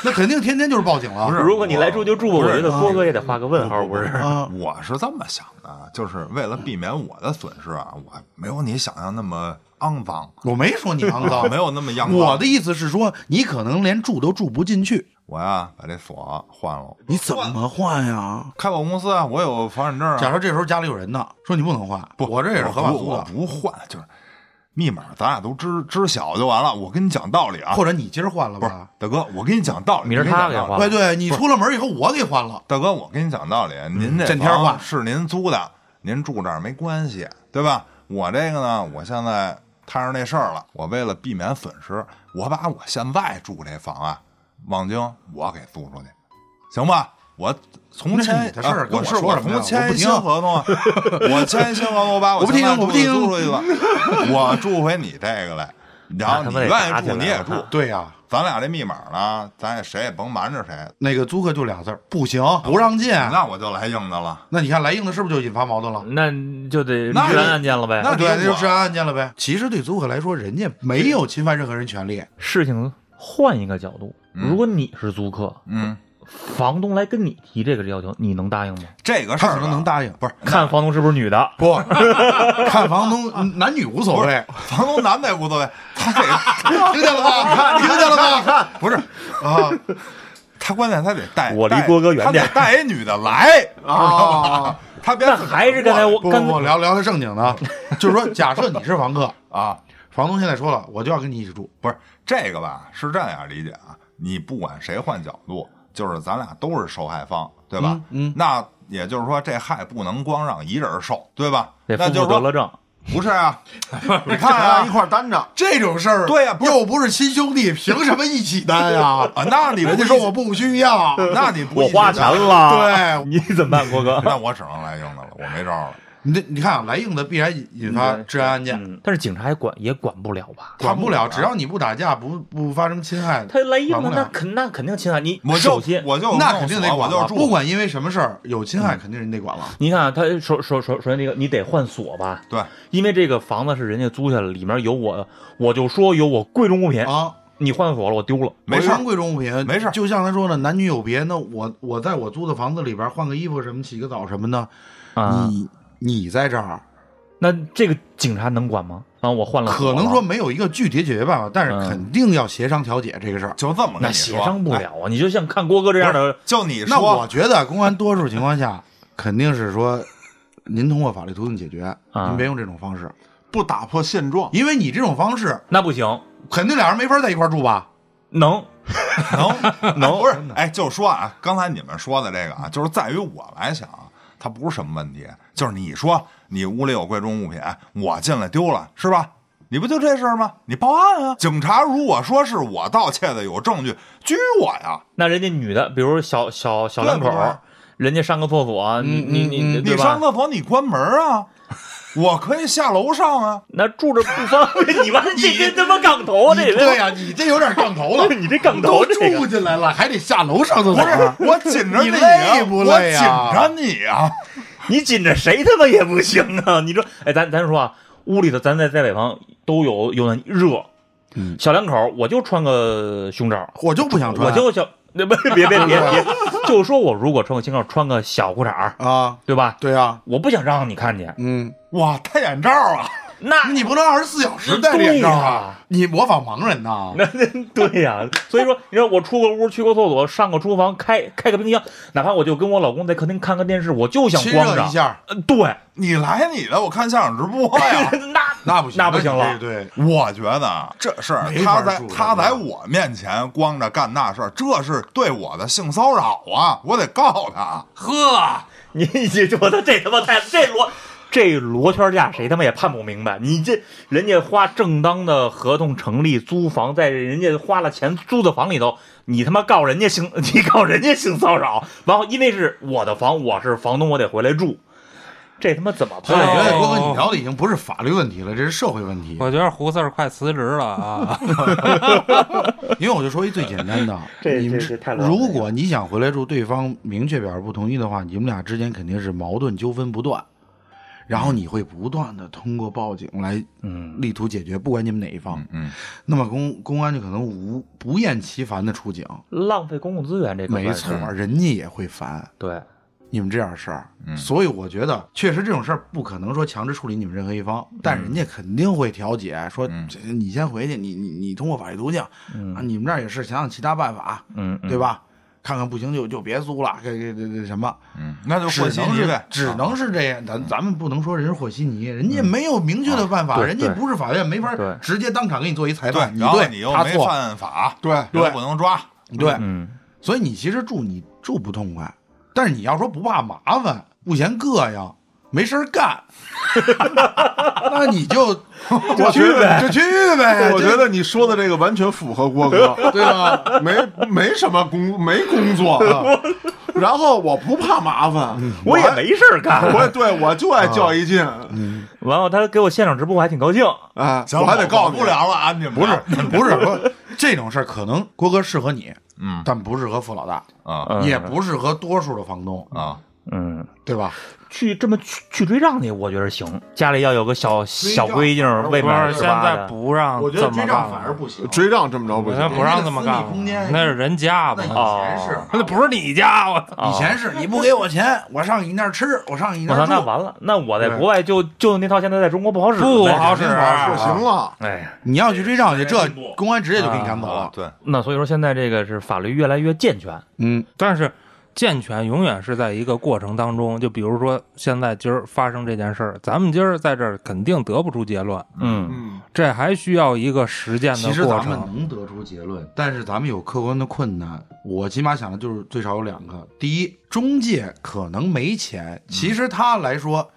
S3: 那肯定天天就是报警了。
S5: 不是
S4: 如果你来住就住我觉得郭哥也得画个问号，不是？
S3: 啊，
S5: 我是这么想的，就是为了避免我的损失啊，我没有你想象那么肮脏，
S3: 我没说你肮脏，
S5: 没有那么 肮脏。
S3: 我的意思是说，你可能连住都住不进去，
S5: 我呀，把这锁换了。
S3: 你怎么换呀？
S5: 开保公司啊，我有房产证啊。
S3: 假如这时候家里有人呢，说你不能换，
S5: 不，
S3: 我这也是合法
S5: 我不我
S3: 租的，
S5: 不换，就是密码，咱俩都知知晓就完了。我跟你讲道理啊，
S3: 或者你今儿换了
S5: 不是
S3: 吧？
S5: 大哥，我跟你讲道理，
S4: 明儿他给换
S3: 对对，你出了门以后我给换了，
S5: 大哥，我跟你讲道理，您这
S3: 天儿换
S5: 是您租的，您住这儿没关系，对吧？我这个呢，我现在摊上那事儿了，我为了避免损失，我把我现在住这房啊，望京我给租出去，行吧？我从签
S3: 你的事儿跟我
S5: 啊我是
S3: 说什么
S5: 签新合同啊，我签一新合同，我把我
S3: 我不听
S5: 现在住的
S3: 我不听
S5: 租出去了，我住回你这个来，然后你愿意住你也住
S3: 对呀。
S5: 咱俩这密码呢，咱也谁也甭瞒着谁，
S3: 那个租客就俩字儿，不行，不让进。
S5: 那我就来硬的了。
S3: 那你看来硬的是不是就引发矛盾了？
S4: 那就得
S5: 那
S4: 治安案件了呗。
S5: 那
S3: 对，那就治安案件了呗。其实对租客来说，人家没有侵犯任何人权利。
S4: 事情换一个角度，如果你是租客，
S5: 嗯，
S4: 房东来跟你提这个要求，你能答应吗？
S3: 他可能
S5: 这个事儿吧
S3: 能答应，
S5: 不是
S4: 看房东是不是女的，
S3: 不看房东男女无所谓，
S5: 房东男的也无所谓，他得
S3: 听见了吧？听见了吧？看
S5: 不是
S3: 啊
S5: 他关键他得带
S4: 我离郭哥远点
S5: 他得带一女的来，
S3: 啊！
S5: 他别
S4: 那还是刚才我刚
S3: 不不不，聊聊的正经的，就是说，假设你是房客，
S5: 啊，
S3: 房东现在说了，我就要跟你一起住，
S5: 不是这个吧？是这样理解啊，你不管谁换角度，就是咱俩都是受害方，对吧？
S3: 嗯嗯
S5: 那也就是说，这害不能光让一人受，对吧？那就是
S4: 得了症，
S5: 不是啊，你看
S1: 一，块儿担着。
S3: 这种事儿，
S5: 对呀不
S3: 又不是亲兄弟，凭什么一起担呀？
S5: 啊，那你
S3: 人
S5: 不
S3: 家说我不需要，
S5: 那你不
S4: 我花钱了，
S3: 对
S4: 你怎么办，郭哥？
S5: 那我只能来硬的了，我没招了。
S3: 你这你看啊，来硬的必然引引发治安案件，
S4: 嗯，但是警察也管也管不了吧？
S3: 管不了，只要你不打架，不不发生侵害，
S4: 他来硬的，
S3: 管不了
S4: 那肯那肯定侵害你。
S5: 我就
S4: 首先，
S5: 我就
S3: 那肯定得管不管因为什么事儿有侵害，肯定人得管了。
S4: 你看啊，他首首首首先这个你得换锁吧，
S5: 对，
S4: 因为这个房子是人家租下来，里面有我，我就说有我贵重物品，
S3: 啊，
S4: 你换锁了，我丢了。
S5: 没事儿
S3: 贵重物品
S5: 没事儿
S3: 就像他说的，男女有别，那我我在我租的房子里边换个衣服什么，洗个澡什么的，
S4: 啊，
S3: 你你在这儿，
S4: 那这个警察能管吗？啊，我换了，
S3: 可能说没有一个具体解决办法，但是
S4: 嗯
S3: 肯定要协商调解这个事儿。
S5: 就这么跟
S4: 那
S5: 你说，
S4: 协商不
S5: 哎
S4: 了啊！你就像看郭哥这样的，
S5: 就你
S3: 那我
S5: 说，
S3: 觉得公安多数情况下肯定是说，您通过法律途径解决，
S4: 啊。
S3: 您别用这种方式，
S1: 不打破现状，
S3: 因为你这种方式
S4: 那不行，
S3: 肯定俩人没法在一块儿住吧？
S4: 能。
S5: 能？
S4: 能。
S5: 不是？哎，就说啊，刚才你们说的这个啊，就是在于我来想啊，它不是什么问题，就是你说你屋里有贵重物品，我进来丢了，是吧？你不就这事儿吗？你报案啊！警察如果说是我盗窃的，有证据，拘我呀！
S4: 那人家女的，比如小小小两口人家上个厕所，你
S3: 嗯
S4: 你你
S3: 嗯
S5: 你？上厕所你关门啊，我可以下楼上啊。
S4: 那住着不方便，你妈这跟他妈杠头啊！这
S3: 对呀、你这有点杠头了。
S4: 你这杠头这个
S3: 住进来了，还得下楼上厕所。
S5: 不是 我紧着
S3: 你
S5: 啊
S3: 累不累呀
S5: 我紧着你啊！
S4: 你紧着谁他妈也不行啊！你说，哎，咱咱说啊，屋里头咱在在北方都有有那热，
S3: 嗯
S4: 小两口我就穿个胸罩，
S3: 我就不想穿，
S4: 我就想，那不别别别别，就说我如果穿个胸罩，穿个小裤衩儿，
S3: 啊，
S4: 对吧？
S3: 对啊，
S4: 我不想让你看见，
S3: 嗯，
S5: 哇，戴眼罩啊！
S4: 那
S3: 你不能二十四小时戴着眼罩啊！你模仿盲人呐？
S4: 那那对呀、所以说，你说我出个屋，去个厕所，上个厨房，开开个冰箱，哪怕我就跟我老公在客厅看个电视，我就想光着
S3: 热一。下，
S4: 呃对，
S5: 你来你的，我看相声直播呀。
S4: 那
S3: 那不行，
S4: 那不行了
S3: 对，
S5: 我觉得这事儿他在他在我面前光着干那事儿，这是对我的性骚扰啊！我得告他。
S2: 呵，
S4: 你这说他这他妈太这罗这罗圈价谁他妈也判不明白。你这人家花正当的合同成立租房，在人家花了钱租的房里头，你他妈告人家性，你告人家性骚扰，然后因为是我的房，我是房东，我得回来住，这他妈怎么
S3: 所以我觉？得郭哥你聊的已经不是法律问题了，这是社会问题。
S2: 我觉得胡四儿快辞职了 啊！
S3: 因为我就说一最简单的，
S4: 这
S3: 你们
S4: 这这太了
S3: 如果你想回来住，对方明确表示不同意的话，你们俩之间肯定是矛盾纠纷不断，然后你会不断的通过报警来
S4: 嗯，
S3: 力图解决，不管你们哪一方。
S5: 嗯，
S3: 那么公公安就可能无不厌其烦的出警，
S4: 浪费公共资源，这个
S3: 没错，人家也会烦。
S4: 对，
S3: 你们这样事儿，
S5: 嗯
S3: 所以我觉得确实这种事儿不可能说强制处理你们任何一方，但人家肯定会调解，说你先回去，你你你通过法律途径啊，
S4: 嗯
S3: 你们这儿也是想想其他办法，
S4: 嗯，嗯
S3: 对？吧？看看不行就就别租了，给给给给什么，
S5: 嗯，那就
S3: 只
S5: 和稀
S3: 能是
S5: 泥呗，
S3: 只能是这样。咱咱们不能说人是和稀泥，人家没有明确的办法，人家不是法院，没法
S4: 对
S3: 直接当场给你做一裁
S5: 对
S3: 判，，你
S5: 然后
S3: 对
S5: 你又没
S3: 他错，
S5: 犯法，
S1: 对
S3: 对
S5: 又不能抓，
S3: 对，
S4: 嗯，
S3: 所以你其实住你住不痛快，但是你要说不怕麻烦，不嫌膈应，没事儿干，那你就
S1: 我觉得
S3: 就去呗。
S1: 我觉得 你说的这个完全符合郭哥，
S3: 对吧？
S1: 没没什么工没工作，啊。然后我不怕麻烦，还
S4: 我也没事儿干。
S1: 我也对我就爱较一劲，
S4: 完了，他给我现场直播，我还挺高兴。
S1: 啊，
S5: 行，
S1: 我还得告诉你。
S5: 不，聊了啊，你们
S3: 不是不是不是这种事儿，可能郭哥适合你，
S5: 嗯。
S3: 但不适合付老大，
S5: 啊。
S4: 嗯
S3: 也不适合多数的房东，
S5: 啊，
S4: 嗯，
S3: 对吧？
S4: 去这么去去追账去，我觉得行。家里要有个小小规定，未
S2: 不
S4: 满
S2: 是现在。不让
S3: 我觉得
S2: 这么干
S3: 追账反而，不行，
S1: 追账这么着不行，
S2: 不让这么干那是人家吧
S3: 那？以
S4: 哦
S3: 前是。
S2: 那不是你家，我！
S3: 以前是你不给我钱，我上你那儿吃，我上你，那儿住。
S4: 那完了，那我在国外就就那套，现在在中国不好使，
S2: 不好使
S3: 不
S1: 行了，
S4: 哎，
S3: 你要去追账去，这公安直接就给你赶走了。
S5: 啊对，
S4: 那所以说现在这个是法律越来越健全。
S3: 嗯，
S2: 但是健全永远是在一个过程当中。就比如说现在今儿发生这件事儿，咱们今儿在这儿肯定得不出结论，
S4: 嗯
S1: 嗯，
S2: 这还需要一个实践的过程其实
S3: 咱们。能得出结论，但是咱们有客观的困难。我起码想的就是最少有两个：第一，中介可能没钱，其实他来说，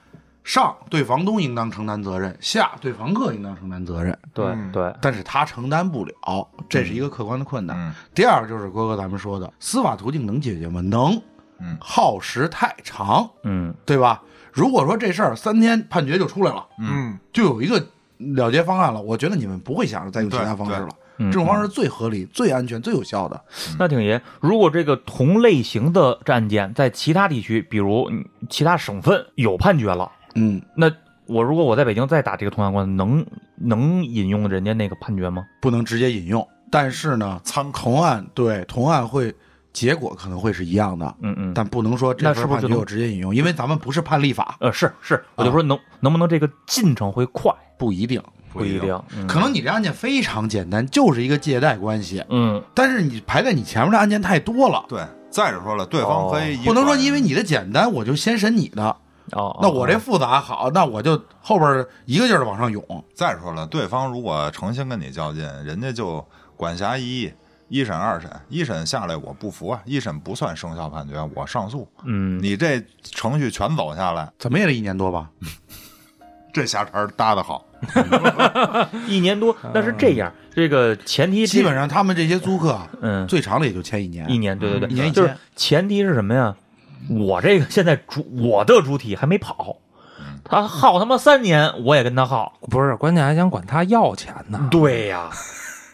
S3: 上对房东应当承担责任，下对房客应当承担责任，
S4: 对
S1: 嗯。
S4: 对，
S3: 但是他承担不了，这是一个客观的困难。
S5: 嗯。
S3: 第二就是郭哥咱们说的，司法途径能解决吗？能，
S5: 嗯。
S3: 耗时太长，
S4: 嗯。
S3: 对吧？如果说这事儿三天判决就出来了，
S1: 嗯，
S3: 就有一个了结方案了，我觉得你们不会想着再用其他方式了。
S4: 嗯
S3: 这种方式最合理、最安全、最有效的。
S4: 那挺爷，如果这个同类型的案件在其他地区，比如嗯其他省份有判决了，
S3: 嗯，
S4: 那我如果我在北京再打这个同样官司，能能引用人家那个判决吗？
S3: 不能直接引用，但是呢，
S5: 参
S3: 同案对同案会结果可能会是一样的，
S4: 嗯嗯，
S3: 但不能说这
S4: 那是不是就能
S3: 份判决我直接引用，因为咱们不是判例法，
S4: 呃是是，我就说能、能不能这个进程会快？
S3: 不一定。
S4: 不一定，嗯。
S3: 可能你这案件非常简单，就是一个借贷关系，
S4: 嗯。
S3: 但是你排在你前面的案件太多了，
S5: 对。再者说了，对方可以以
S3: 不能说因为你的简单我就先审你的，
S4: 哦，
S3: 那我这复杂好，那我就后边一个劲儿的往上涌。
S5: 再说了，对方如果诚心跟你较劲，人家就管辖一议，一审、二审，一审下来我不服啊，一审不算生效判决，我上诉，
S4: 嗯
S5: 你这程序全走下来，
S3: 怎么也得一年多吧？
S5: 这下茬搭的好，
S4: 一年多，但是这样这个前提
S3: 基本上他们这些租客啊，
S4: 嗯
S3: 最长的也就签一年。
S4: 一年，对对对，
S3: 一年一
S4: 就是
S3: 签
S4: 前提是什么呀？我这个现在主我的主体还没跑，他耗他妈三年，我也跟他耗。
S2: 不是，关键还想管他要钱呢。
S4: 对呀，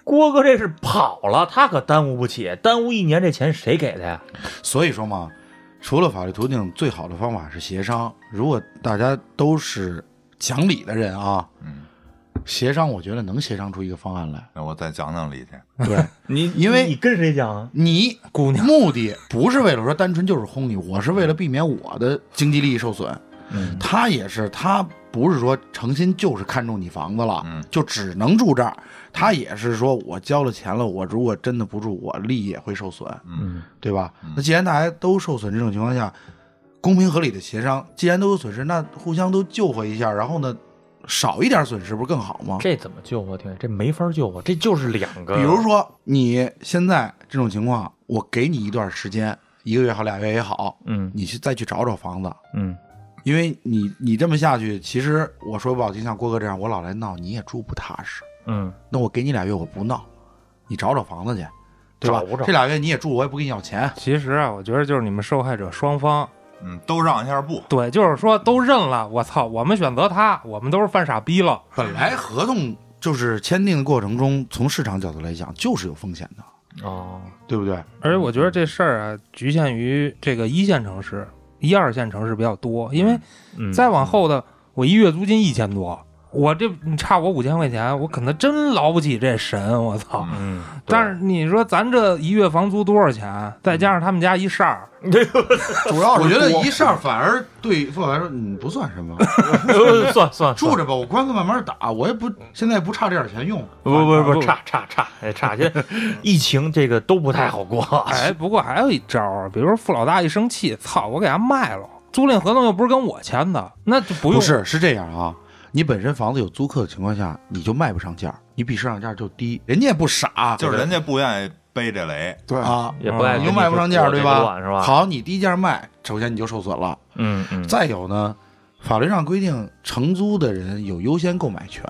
S4: 郭哥这是跑了，他可耽误不起，耽误一年这钱谁给的呀？
S3: 所以说嘛，除了法律途径，最好的方法是协商。如果大家都是讲理的人啊，
S5: 嗯，
S3: 协商，我觉得能协商出一个方案来。
S5: 那我再讲讲理去。
S3: 对
S4: 你
S3: 因为
S4: 你跟谁讲啊？
S3: 你
S2: 姑娘
S3: 目的不是为了说单纯就是轰你，我是为了避免我的经济利益受损。
S4: 嗯
S3: 他也是，他不是说诚心就是看中你房子了，
S5: 嗯
S3: 就只能住这儿。他也是说我交了钱了，我如果真的不住，我利益也会受损，
S4: 嗯
S3: 对吧？那既然大家都受损，这种情况下，公平合理的协商，既然都有损失，那互相都救活一下，然后呢，少一点损失不是更好吗？
S4: 这怎么救啊？听这没法救啊！这就是两个，
S3: 比如说你现在这种情况，我给你一段时间，一个月好，俩月也好，
S4: 嗯
S3: 你去再去找找房子，
S4: 嗯
S3: 因为你你这么下去，其实我说不好听，像郭哥这样，我老来闹，你也住不踏实。
S4: 嗯
S3: 那我给你俩月，我不闹，你找找房子去，对吧？这俩月你也住，我也不给你要钱。
S2: 其实啊，我觉得就是你们受害者双方，
S5: 嗯，都让一下步。
S2: 对，就是说都认了。我操，我们选择他，我们都是犯傻逼了。
S3: 本来合同就是签订的过程中，从市场角度来讲，就是有风险的，
S4: 哦
S3: 对不对？
S2: 而且我觉得这事儿啊，局限于这个一线城市、一二线城市比较多，因为
S4: 嗯，
S2: 再往后的，我一月租金一千多，我这你差我五千块钱，我可能真捞不起这神，我操！
S4: 嗯，
S2: 但是你说咱这一月房租多少钱？再加上他们家一扇儿，
S1: 主要是
S3: 我觉得一扇儿反而对父母来说，嗯，不算什么，
S4: 算算
S3: 住着吧，我官司慢慢打，我也不现在也不差这点钱用。
S4: 不不不差差差哎差，现在 疫情这个都不太好过。
S2: 哎，不过还有一招儿，比如说付老大一生气，操，我给他卖了，租赁合同又不是跟我签的，那就不用
S3: 不是，是这样啊。你本身房子有租客的情况下，你就卖不上价，你比市场价就低，人家也不傻，
S5: 就是人家不愿意背这雷，
S1: 对
S3: 啊，
S4: 也不爱跟
S3: 你就卖不上价，对吧？
S4: 是吧？，
S3: 好，你低价卖，首先你就受损了。
S4: 嗯嗯，
S3: 再有呢，法律上规定承租的人有优先购买权，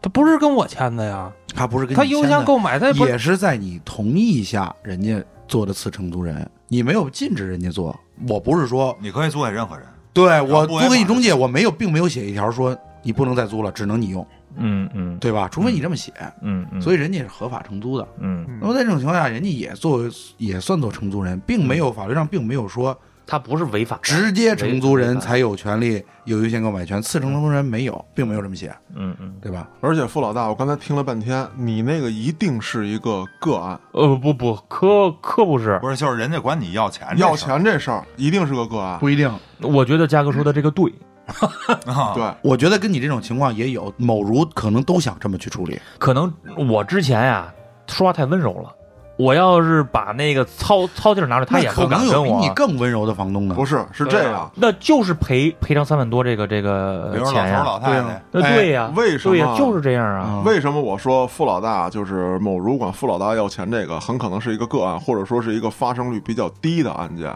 S2: 他不是跟我签的呀，
S3: 他不是跟你
S2: 他优
S3: 签的
S2: 先购买，他也不
S3: 也是在你同意下人家做的次承租人，你没有禁止人家做。我不是说
S5: 你可以租给任何人。
S3: 对我租给你中介，我没有并没有写一条说你不能再租了，只能你用，
S4: 嗯嗯。
S3: 对吧？除非你这么写，
S4: 嗯嗯，
S3: 所以人家也是合法承租的。
S4: 嗯，
S3: 那么在这种情况下，人家也作为也算做承租人，并没有法律上并没有说
S4: 他不是违法，
S3: 直接承租人才有权利有优先购买权，次承租人没有，并没有这么写，
S4: 嗯嗯，
S3: 对吧？
S1: 而且傅老大，我刚才听了半天，你那个一定是一个个案，
S4: 呃不不，可可不是，
S5: 不是，就是人家管你要钱，
S1: 要，钱这事儿一定是个个案。
S3: 不一定，
S4: 我觉得嘉哥说的这个对，
S5: 啊、
S1: 对，
S3: 我觉得跟你这种情况也有，某如可能都想这么去处理。
S4: 可能我之前呀说话太温柔了，我要是把那个操操劲儿拿出来，他也
S3: 那可
S4: 不敢跟我
S3: 能有比你。更温柔的房东呢。
S1: 不是是这样，
S4: 那就是赔赔偿三万多这个这个
S5: 比如老头儿
S4: 钱呀，
S5: 老太太，
S4: 那对呀，
S1: 为什么
S4: 对呀，就是这样啊。
S3: 嗯
S1: 为什么我说付老大就是某如管付老大要钱这个，很可能是一个个案，或者说是一个发生率比较低的案件。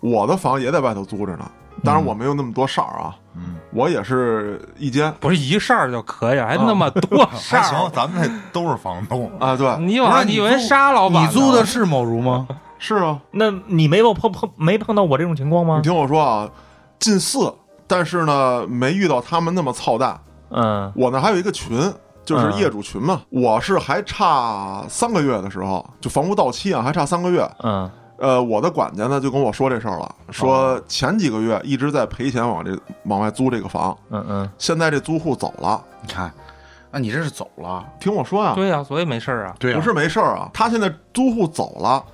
S1: 我的房也在外头租着呢，当然我没有那么多事儿啊，
S5: 嗯，
S1: 我也是一间
S2: 不是一事儿就可以，还那么多事儿。
S5: 还行，咱们这都是房东，
S1: 啊，对，
S2: 你往
S3: 你
S2: 你以为
S3: 租
S2: 沙老板？
S3: 你租的是某如吗？
S1: 是啊，
S4: 那你没有碰碰没碰到我这种情况吗
S1: 你？听我说啊，近似，但是呢，没遇到他们那么操蛋。
S4: 嗯
S1: 我那还有一个群，就是
S4: 嗯
S1: 业主群嘛。我是还差三个月的时候，就房屋到期啊，还差三个月。
S4: 嗯
S1: 呃，我的管家呢就跟我说这事儿了，说前几个月一直在赔钱往这往外租这个房，
S4: 嗯嗯
S1: 现在这租户走了。
S3: 你看，那你这是走了，
S1: 听我说呀，
S2: 对呀、所以没事儿啊。
S3: 对
S1: 不是没事儿啊，他现在租户走了，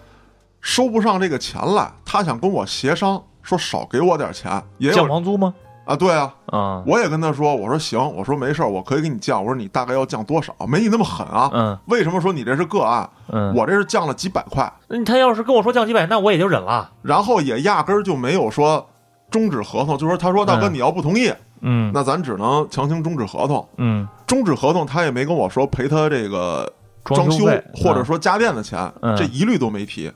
S1: 收不上这个钱来，他想跟我协商，说少给我点钱，也
S4: 降
S1: 有
S4: 房租吗？
S1: 啊，对啊，
S4: 啊
S1: 我也跟他说，我说行，我说没事儿，我可以给你降，我说你大概要降多少？没你那么狠啊。
S4: 嗯
S1: 为什么说你这是个案？
S4: 嗯，
S1: 我这是降了几百块，
S4: 那他要是跟我说降几百，那我也就忍了。
S1: 然后也压根儿就没有说终止合同，就说他说大哥
S4: 嗯
S1: 你要不同意，
S4: 嗯
S1: 那咱只能强行终止合同。
S4: 嗯，
S1: 终止合同他也没跟我说赔他这个装修或者说家电的钱，
S4: 嗯
S1: 这一律都没提。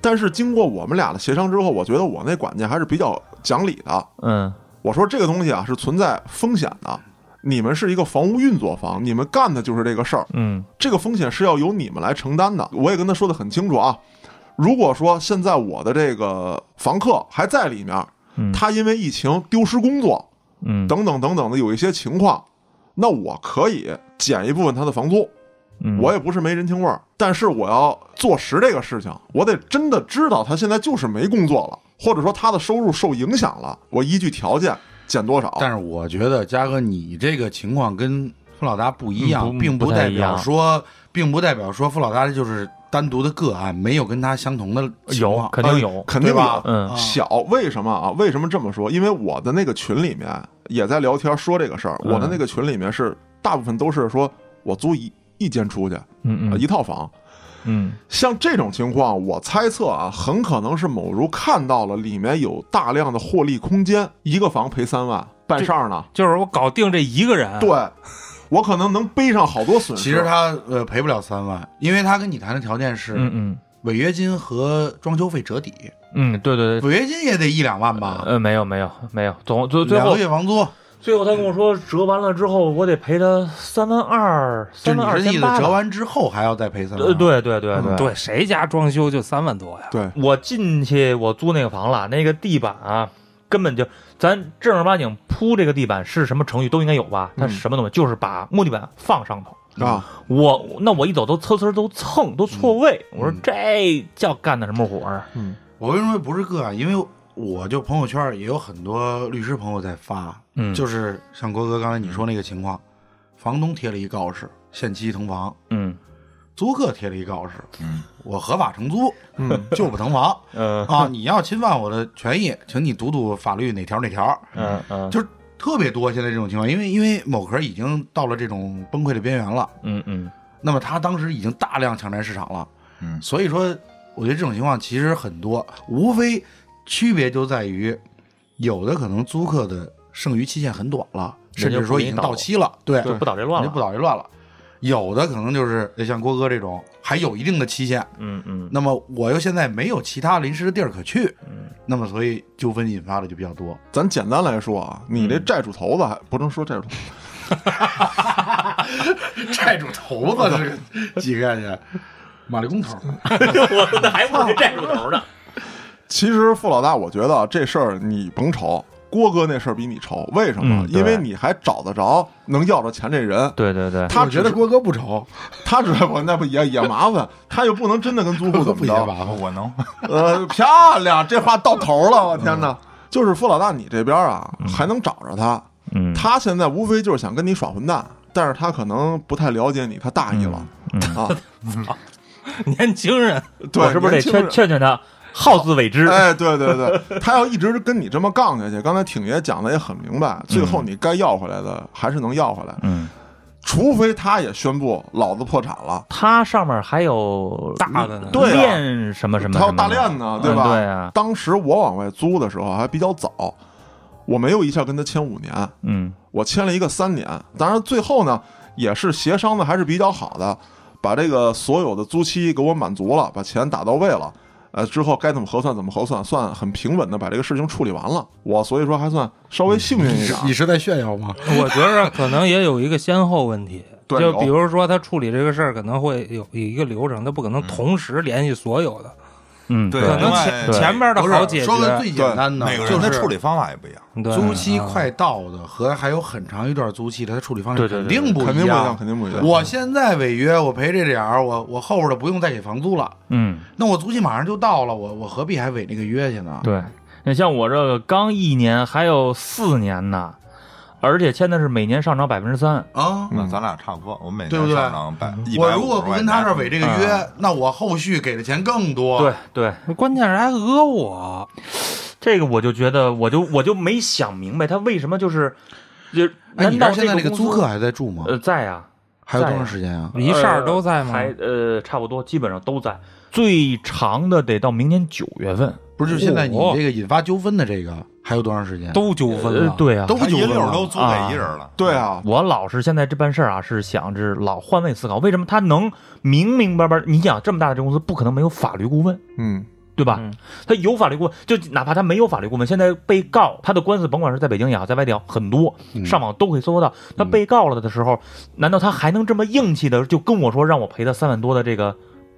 S1: 但是经过我们俩的协商之后，我觉得我那管家还是比较讲理的。
S4: 嗯
S1: 我说这个东西啊是存在风险的，你们是一个房屋运作方，你们干的就是这个事儿，
S4: 嗯
S1: 这个风险是要由你们来承担的。我也跟他说的很清楚啊。如果说现在我的这个房客还在里面，
S4: 嗯
S1: 他因为疫情丢失工作
S4: 嗯
S1: 等等等等的有一些情况，那我可以减一部分他的房租。
S4: 嗯，
S1: 我也不是没人情味儿，但是我要坐实这个事情，我得真的知道他现在就是没工作了，或者说他的收入受影响了，我依据条件减多少。
S3: 但是我觉得嘉哥，你这个情况跟付老大不一样，
S4: 嗯不
S3: 并
S4: 不
S3: 代表说，并不代表说付老大就是单独的个案，没有跟他相同的情
S4: 有
S3: 况。
S4: 肯定有
S1: 呃，肯定
S3: 吧
S1: 有。
S4: 嗯
S3: 啊
S1: 小为什么啊？为什么这么说？因为我的那个群里面也在聊天说这个事儿。
S4: 嗯
S1: 我的那个群里面是大部分都是说我租一一间出去，呃
S4: 嗯嗯
S1: 一套房。
S4: 嗯。
S1: 像这种情况，我猜测啊，很可能是某如看到了里面有大量的获利空间，一个房赔三万，办事儿呢，
S2: 就是我搞定这一个人，
S1: 对，我可能能背上好多损失。
S3: 其实他呃赔不了三万，因为他跟你谈的条件是
S4: 嗯嗯。
S3: 违约金和装修费折抵，
S4: 嗯，对对对，
S3: 违约金也得一两万吧，
S4: 呃，没有没有没有，总最最
S3: 两
S4: 后
S3: 个月房租，
S4: 最后他跟我说折完了之后，我得赔他三万二，
S3: 就
S4: 三万二
S3: 你是意思
S4: 千八。
S3: 折完之后还要再赔三万？
S4: 呃，，对对对对
S2: 对，谁家装修就三万多呀？
S1: 对，
S4: 我进去我租那个房了，那个地板啊，根本就咱正儿八经铺这个地板是什么程序都应该有吧？它
S1: 嗯
S4: 什么东西？就是把木地板放上头。
S1: 啊，
S4: 我那我一走都呲呲都蹭都错位，我说
S3: 嗯
S4: 这叫干的什么活儿嗯？
S3: 我为什么不是个案？因为我就朋友圈也有很多律师朋友在发，
S4: 嗯。
S3: 就是像郭哥刚才你说那个情况，房东贴了一告示，限期腾房，
S4: 嗯。
S3: 租客贴了一告示，
S5: 嗯，
S3: 我合法承租，
S1: 嗯，
S3: 就不腾房
S4: 嗯。
S3: 啊！你要侵犯我的权益，请你读读法律哪条哪条，
S4: 嗯。嗯，
S3: 就是特别多现在这种情况，因为因为某壳已经到了这种崩溃的边缘了，
S4: 嗯嗯。
S3: 那么他当时已经大量抢占市场了，
S5: 嗯。
S3: 所以说我觉得这种情况其实很多，无非区别就在于有的可能租客的剩余期限很短了，甚至说已经到期了，对，
S4: 就不捣这乱
S3: 了，就不
S4: 了。
S3: 捣这乱了。有的可能就是像郭哥这种还有一定的期限，
S4: 嗯嗯
S3: 那么我又现在没有其他临时的地儿可去，嗯那么所以纠纷引发的就比较多。
S1: 咱简单来说啊，你这债主头子还不能说债主头子，
S3: 债主头子是几个去？马立工头，
S4: 我那还不是债主头呢。
S1: 其实傅老大，我觉得啊这事儿你甭愁，郭哥那事儿比你愁，为什么？
S4: 嗯
S1: 因为你还找得着能要着钱这人。
S4: 对对对，
S1: 他
S3: 觉得郭哥不愁，
S1: 他只不那不也也麻烦，他又不能真的跟租户怎
S3: 不
S1: 么着。
S3: 也麻烦？
S5: 我能，
S1: 呃，漂亮，这话到头了，我天哪！就是付老大，你这边啊还能找着他，
S4: 嗯。
S1: 他现在无非就是想跟你耍混蛋，但是他可能不太了解你，他大意了。啊。
S2: 年轻人，
S1: 对，
S4: 我是不是得劝劝劝他，好自为之？
S1: 哎，对对对，他要一直跟你这么杠下去，刚才挺爷讲的也很明白，最后你该要回来的还是能要回来，
S4: 嗯，
S1: 除非他也宣布老子破产了，
S4: 他上面还有
S2: 大的呢
S1: 对啊
S4: 链什么什么，
S1: 还有大链呢，对吧？
S4: 嗯对啊，
S1: 当时我往外租的时候还比较早，我没有一下跟他签五年，
S4: 嗯
S1: 我签了一个三年，当然最后呢也是协商的还是比较好的，把这个所有的租期给我满足了，把钱打到位了。呃，之后该怎么核算怎么核算，算很平稳的把这个事情处理完了。我所以说还算稍微幸运一点。
S3: 你是在炫耀吗？
S2: 我觉着可能也有一个先后问题。
S1: 对
S2: 就比如说他处理这个事儿，可能会有一个流程，他不可能同时联系所有的，
S4: 嗯，
S5: 对
S2: 可能前前面的
S3: 不是
S2: 好解决。
S3: 说个最简单的，
S5: 每个
S3: 就是
S5: 人的处理方法也不一样。
S3: 租期
S2: 啊
S3: 快到的和还有很长一段租期的，它处理方式肯定不一样
S1: 肯定不一样，
S3: 样。
S1: 肯定不一样。
S3: 我现在违约，我赔这点儿，我我后边的不用再给房租了，
S4: 嗯，
S3: 那我租期马上就到了，我我何必还违那个约去呢？
S4: 对。你像我这个刚一年，还有四年呢，而且签的是每年上涨百分之三。
S3: 啊，
S5: 那咱俩差不多，我每
S3: 对不对
S5: 年上涨百一
S3: 我
S5: 百
S3: 如果不跟他这儿违这个
S4: 嗯
S3: 约，那我后续给的钱更多。
S4: 对，对，
S2: 关键是还讹我，
S4: 这个我就觉得，我就我就没想明白他为什么就是，就
S3: 哎，
S4: 难道
S3: 你这儿现在
S4: 这公司
S3: 那个租客还在住吗？
S4: 呃在呀，
S3: 还有多长时间啊？
S2: 一扇儿都在吗？
S4: 还呃差不多，基本上都在。最长的得到明年九月份，
S3: 不是，就现在你
S2: 哦
S3: 这个引发纠纷的这个还有多长时间？
S2: 都纠纷了。，
S4: 呃对啊，
S3: 都纠纷了
S5: 都租给一人了。
S1: 对啊，
S4: 我老是现在这办事儿啊，是想着老换位思考，为什么他能明明白白？你想这么大的这公司，不可能没有法律顾问，
S1: 嗯，
S4: 对吧？
S2: 嗯
S4: 他有法律顾问，就哪怕他没有法律顾问，现在被告他的官司，甭管是在北京也好，在外地也好，很多，
S3: 嗯
S4: 上网都可以搜到。他被告了的时候，难道他还能这么硬气的就跟我说让我赔他三万多的这个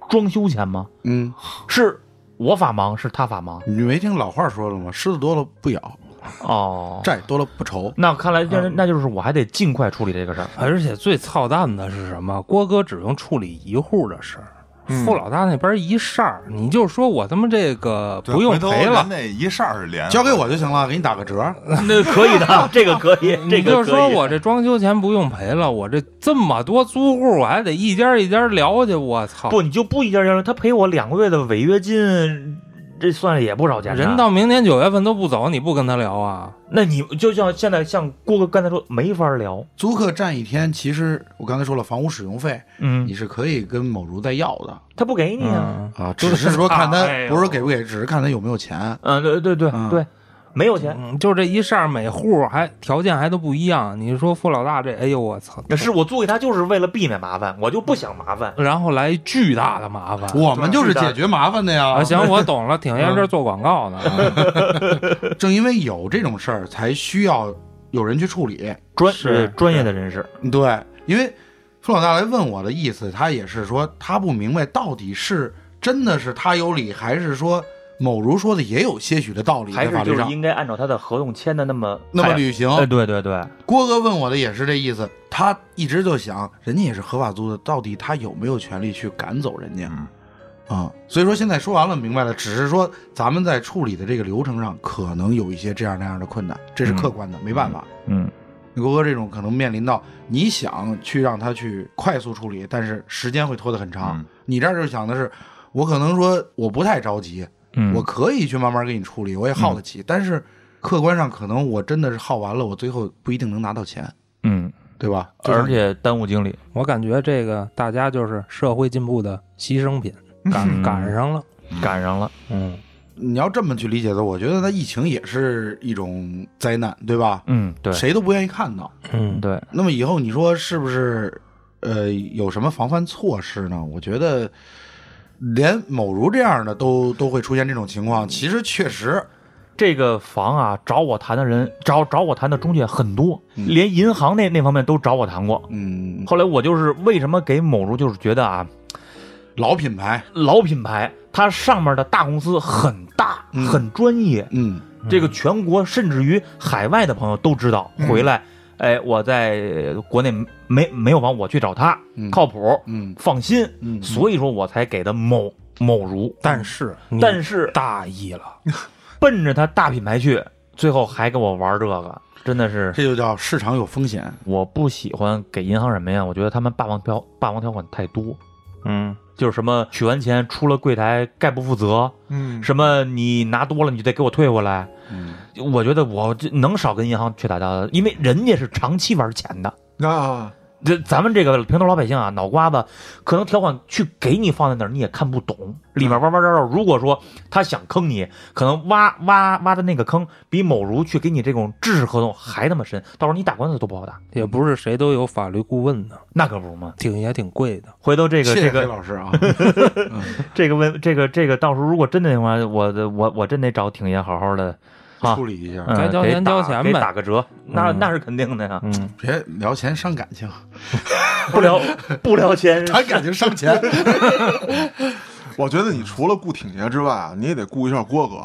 S4: 装修钱吗？
S3: 嗯，
S4: 是我法盲，是他法盲
S3: 你没听老话说了吗？虱子多了不咬，
S4: 哦。
S3: 债多了不愁。
S4: 那看来那那就是我还得尽快处理这个事儿。
S2: 而且最操蛋的是什么？郭哥只用处理一户的事儿，
S1: 嗯
S2: 付老大那边一扇儿，你就说我他妈这个不用赔了，
S5: 那一扇儿是连
S3: 交给我就行了，给你打个折。
S4: 那可以的，这个可以，这
S2: 你就
S4: 个可以
S2: 说我这装修钱不用赔了，我这这么多租户，我还得一家一家聊去，我操！
S4: 不，你就不一家一家，他赔我两个月的违约金，这算也不少钱。
S2: 人到明年九月份都不走，你不跟他聊啊？
S4: 那你就像现在像郭哥刚才说，没法聊。
S3: 租客占一天，其实我刚才说了，房屋使用费
S4: 嗯
S3: 你，是可以跟某如再要的
S4: 他不给你啊。
S2: 嗯，
S3: 啊，只是说看他
S4: 哎
S3: 不是说给不给，只是看他有没有钱。
S4: 嗯，对对对
S3: 嗯
S4: 对，没有钱。
S2: 嗯，就这一扇儿每户还条件还都不一样。你说付老大这，哎呦我操！
S4: 那是我租给他就是为了避免麻烦，我就不想麻烦。
S2: 然后来巨大的麻烦。
S3: 我们就是解决麻烦的呀。
S2: 啊，行，我懂了，挺 爷这做广告呢。啊
S3: 正因为有这种事儿，才需要有人去处理。
S4: 专
S2: 是
S4: 呃专业的人士，
S3: 对，因为付老大来问我的意思，他也是说他不明白到底是真的是他有理，还是说某如说的也有些许的道理
S4: 还是就。应该按照他的合同签的那么
S3: 那么履行，
S4: 哎，对对对，
S3: 郭哥问我的也是这意思，他一直就想，人家也是合法租的，到底他有没有权利去赶走人家？
S5: 嗯
S3: 啊、所以说现在说完了，明白了，只是说咱们在处理的这个流程上，可能有一些这样那样的困难，这是客观的，没办法。
S4: 嗯，
S3: 郭哥这种可能面临到你想去让他去快速处理，但是时间会拖得很长。
S5: 嗯
S3: 你这儿就想的是，我可能说我不太着急，
S4: 嗯
S3: 我可以去慢慢给你处理，我也耗得起，但是客观上可能我真的是耗完了，我最后不一定能拿到钱，
S4: 嗯，
S3: 对吧？
S4: 而且耽误精力，
S2: 我感觉这个大家就是社会进步的牺牲品，赶
S4: 嗯
S2: 赶上了。
S4: 赶上了。
S2: 嗯，
S3: 你要这么去理解的，我觉得它疫情也是一种灾难，对吧？
S4: 嗯，对，
S3: 谁都不愿意看到。
S2: 嗯，
S4: 对，
S3: 那么以后你说是不是？呃，有什么防范措施呢？我觉得，连某如这样的都都会出现这种情况，其实确实，
S4: 这个房啊，找我谈的人，找找我谈的中介很多，连银行那那方面都找我谈过。
S3: 嗯，
S4: 后来我就是为什么给某如，就是觉得啊，
S3: 老品牌，
S4: 老品牌它上面的大公司很大，
S3: 嗯。
S4: 很专业，
S3: 嗯。
S4: 这个全国甚至于海外的朋友都知道。回来，哎，我在国内没没有房，我去找他，
S3: 嗯。
S4: 靠谱，
S3: 嗯。
S4: 放心。
S3: 嗯，
S4: 所以说我才给的某某如，
S2: 但是
S4: 但是
S2: 大意了，
S4: 奔着他大品牌去，最后还给我玩这个，真的是
S3: 这就叫市场有风险。
S4: 我不喜欢给银行什么呀？我觉得他们霸王条霸王条款太多，
S2: 嗯，
S4: 就是什么取完钱出了柜台概不负责，
S1: 嗯，
S4: 什么你拿多了你就得给我退回来。
S3: 嗯，
S4: 我觉得我能少跟银行去打交道，因为人家是长期玩钱的。
S1: 啊，
S4: 这咱们这个平头老百姓啊，脑瓜子可能条款去给你放在那儿，你也看不懂，里面弯弯绕绕。如果说他想坑你，可能挖挖挖的那个坑比某如去给你这种知识合同还那么深，到时候你打官司都不好打。
S2: 也不是谁都有法律顾问的，
S4: 那可不是嘛。
S2: 挺也挺贵的。
S4: 回头这个这个
S3: 老师啊。
S4: 这个问这个这个，到时候如果真的那话，我我我真得找挺爷好好的啊
S3: 处理一下，
S4: 嗯
S2: 该交钱交钱呗。
S4: 打个折，那
S2: 嗯。
S4: 那是肯定的呀。
S2: 嗯，
S3: 别聊钱伤感情，
S4: 不聊 不聊钱，
S3: 谈感情伤钱。
S1: 我觉得你除了顾挺爷之外啊，你也得顾一下郭哥。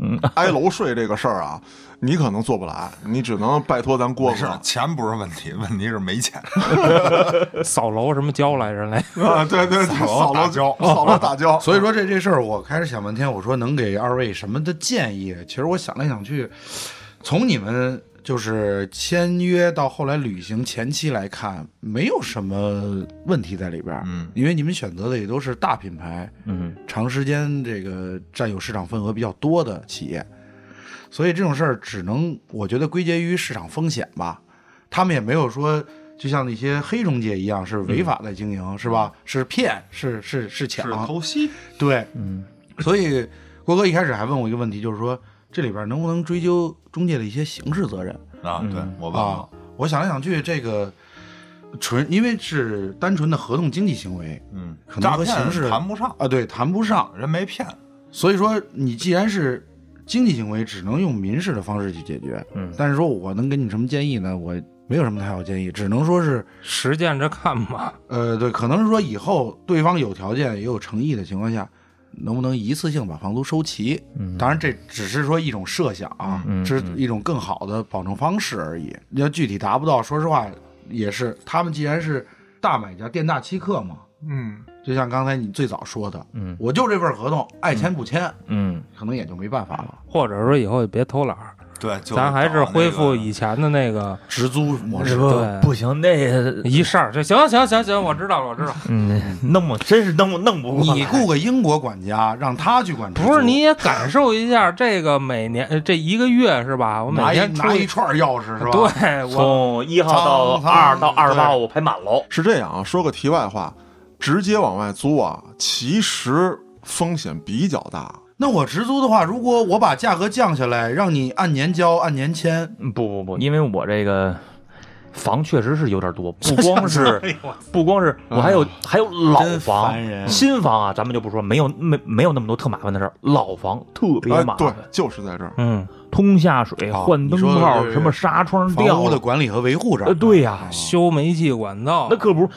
S4: 嗯，
S1: 挨楼睡这个事儿啊，你可能做不来，你只能拜托咱郭哥，
S5: 钱不是问题，问题是没钱。
S2: 扫楼什么交来着来？
S1: 啊，对对，对扫楼
S5: 打胶
S1: 扫楼打胶。
S3: 所以说这这事儿，我开始想半天，我说能给二位什么的建议？其实我想来想去，从你们就是签约到后来履行前期来看，没有什么问题在里边儿。
S5: 嗯，
S3: 因为你们选择的也都是大品牌，
S4: 嗯
S3: 长时间这个占有市场份额比较多的企业，所以这种事儿只能我觉得归结于市场风险吧。他们也没有说，就像那些黑中介一样是违法在经营，是吧？是骗，是是是抢，
S5: 偷袭，
S3: 对。
S4: 嗯
S3: 所以郭哥一开始还问我一个问题，就是说这里边能不能追究中介的一些刑事责任
S5: 啊！对
S4: 嗯
S3: 啊
S5: 我问了，？
S3: 我想来想去，这个纯因为是单纯的合同经济行为
S5: 嗯，
S3: 可能
S5: 诈骗谈不上，
S3: 啊，对，谈不上。
S5: 人没骗。
S3: 所以说，你既然是经济行为，只能用民事的方式去解决。
S4: 嗯
S3: 但是说我能给你什么建议呢？我没有什么太好建议，只能说是，
S2: 实践着看吧。
S3: 呃，对，可能是说以后对方有条件也有诚意的情况下，能不能一次性把房租收齐？
S4: 嗯，
S3: 当然，这只是说一种设想啊，
S4: 嗯
S3: 是一种更好的保证方式而已。要具体达不到，说实话，也是他们既然是大买家、店大欺客嘛，
S1: 嗯，
S3: 就像刚才你最早说的，
S4: 嗯
S3: 我就这份合同，爱签不签，
S4: 嗯，
S3: 可能也就没办法了。
S2: 或者说以后也别偷懒儿，
S5: 对，就
S2: 咱还是恢复以前的那个
S3: 直租模式，
S2: 对
S4: 不行，那
S2: 一事儿。就行行行行，我知道了，我知道。
S4: 嗯，弄不真是弄不弄不过
S3: 你雇个英国管家，让他去管，
S2: 不是，你也感受一下这个每年呃这一个月是吧？我每天出
S3: 拿一串钥匙是吧？
S2: 对我
S4: 从一号到二到二十八，
S3: 对
S4: 我排满喽。
S1: 是这样啊。说个题外话，直接往外租啊，其实风险比较大。
S3: 那我直租的话，如果我把价格降下来，让你按年交、按年签，
S4: 嗯不不不，因为我这个房确实是有点多，不光是不光是我还有还有老房，新房啊，咱们就不说，没有没没有那么多特麻烦的事儿，老房特别
S1: 哎，对
S4: 麻烦，，
S1: 就是在这儿。
S2: 嗯，
S4: 通下水、
S3: 啊
S4: 换灯泡、什么纱窗掉
S3: 房屋的，管理和维护这儿。
S4: 呃，对呀，
S2: 修煤气管道。
S4: 那，可不是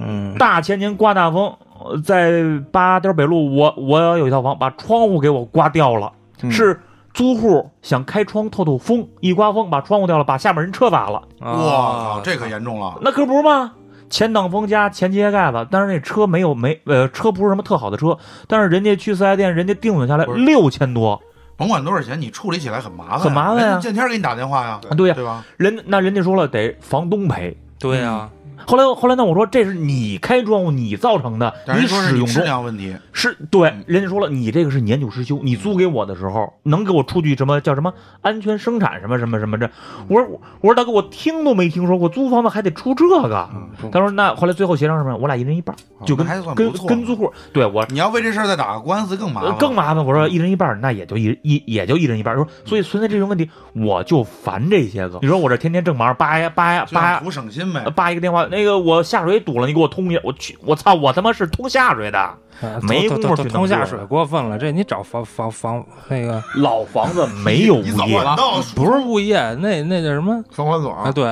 S2: 嗯，
S4: 大前年刮大风，呃在八点北路，我我有一套房，把窗户给我刮掉了，
S1: 嗯。
S4: 是租户想开窗透透风，一刮风把窗户掉了，把下面人车砸了，
S3: 哇这可严重了。
S4: 那可不是吗？前挡风加前机械盖子，但是那车没有没呃车不是什么特好的车，但是人家去四 S 店，人家定损下来六千多，
S3: 甭管多少钱，你处理起来很麻烦，
S4: 很麻烦呀。
S3: 见天给你打电话呀，
S4: 对呀。
S3: 对吧？
S4: 人那人家说了得房东赔。
S2: 对呀，
S4: 后来后来呢，我说这是你开窗户你造成的，
S3: 你
S4: 使用质
S3: 量问题，
S4: 是对，人家说了，你这个是年久失修，你租给我的时候能给我出具什么叫什么安全生产什么什么什么这？我说我说大哥，我听都没听说过租房子还得出这个。他说那后来最后协商什么？我俩一人一半，就跟跟跟租户，对我
S3: 你要为这事儿再打个官司更麻
S4: 呃
S3: 烦，
S4: 更麻烦。我说一人一半，那也就一一也就一人一半。说所以存在这种问题，我就烦这些个。你说我这天天正忙，叭呀叭呀叭呀
S3: 图省心呗
S4: 呃。叭一个电话，那个我下水堵了，你给我通一下。我去，我操，我他妈是通下水的。
S2: 啊
S4: 没
S2: 通
S4: 工夫去
S2: 通通下水过分了，这你找房房房那个
S4: 老房子没有物业，
S2: 不是物业，那那叫什么
S1: 房管所
S2: 啊？对，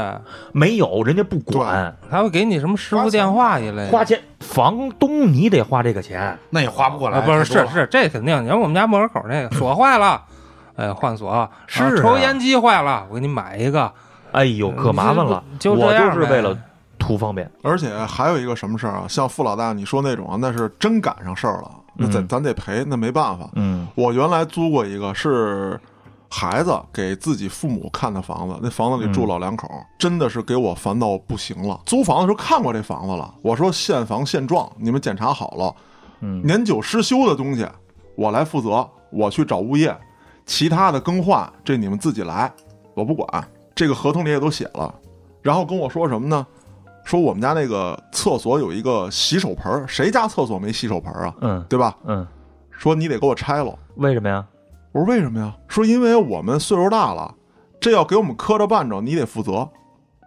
S4: 没有，人家不管，
S2: 他会给你什么师傅电话一类的。
S4: 花钱，房东你得花这个钱。
S3: 那也花不过来，
S2: 啊，不是是是，这肯定。你看我们家门口那个锁坏了，哎，换锁。
S4: 是
S2: 抽烟机坏了，我给你买一个。
S4: 哎呦，可麻烦了，
S2: 就这
S4: 我
S2: 样呗
S4: 就是为了图方便。
S1: 而且还有一个什么事儿啊？像付老大你说那种啊，那是真赶上事儿了，那咱
S4: 嗯
S1: 咱得赔，那没办法。
S4: 嗯
S1: 我原来租过一个是孩子给自己父母看的房子，那房子里住老两口，真的是给我烦到不行了。租房的时候看过这房子了，我说现房现状，你们检查好了，
S4: 嗯
S1: 年久失修的东西我来负责，我去找物业，其他的更换这你们自己来，我不管。这个合同里也都写了，然后跟我说什么呢？说我们家那个厕所有一个洗手盆儿，谁家厕所没洗手盆儿啊？
S4: 嗯
S1: 对吧？
S4: 嗯，
S1: 说你得给我拆了。
S4: 为什么呀？
S1: 我说为什么呀？说因为我们岁数大了，这要给我们磕着绊着，你得负责。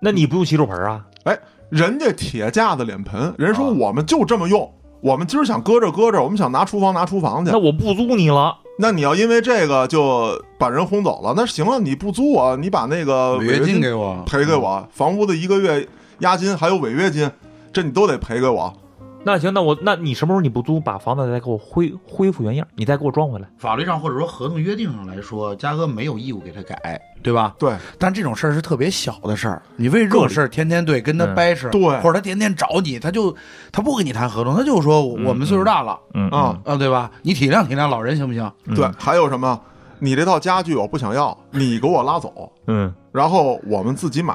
S4: 那你不用洗手盆啊？
S1: 哎，人家铁架子脸盆，人说
S3: 啊
S1: 我们就这么用，我们今儿想搁着搁着，我们想拿厨房拿厨房去
S4: 那。我不租你了。
S1: 那你要因为这个就把人轰走了，那行了，你不租我，你把那个
S3: 违约金
S1: 金
S3: 给我，
S1: 赔给我，房屋的一个月押金还有违约金，这你都得赔给我。
S4: 那行，那我那你什么时候你不租，把房子再给我恢恢复原样，你再给我装回来。
S3: 法律上或者说合同约定上来说，嘉哥没有义务给他改，对吧？
S1: 对，
S3: 但这种事儿是特别小的事儿，你为这种事儿天天对跟他
S4: 嗯
S3: 掰扯，
S1: 对
S3: 或者他天天找你，他就他不跟你谈合同，他就说我们岁数大了
S4: 嗯
S1: 啊
S3: 啊，对吧？你体谅体谅老人行不行？
S4: 嗯
S1: 对，还有什么？你这套家具我不想要，你给我拉走，
S4: 嗯
S1: 然后我们自己买，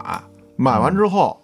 S1: 买完之后，哎，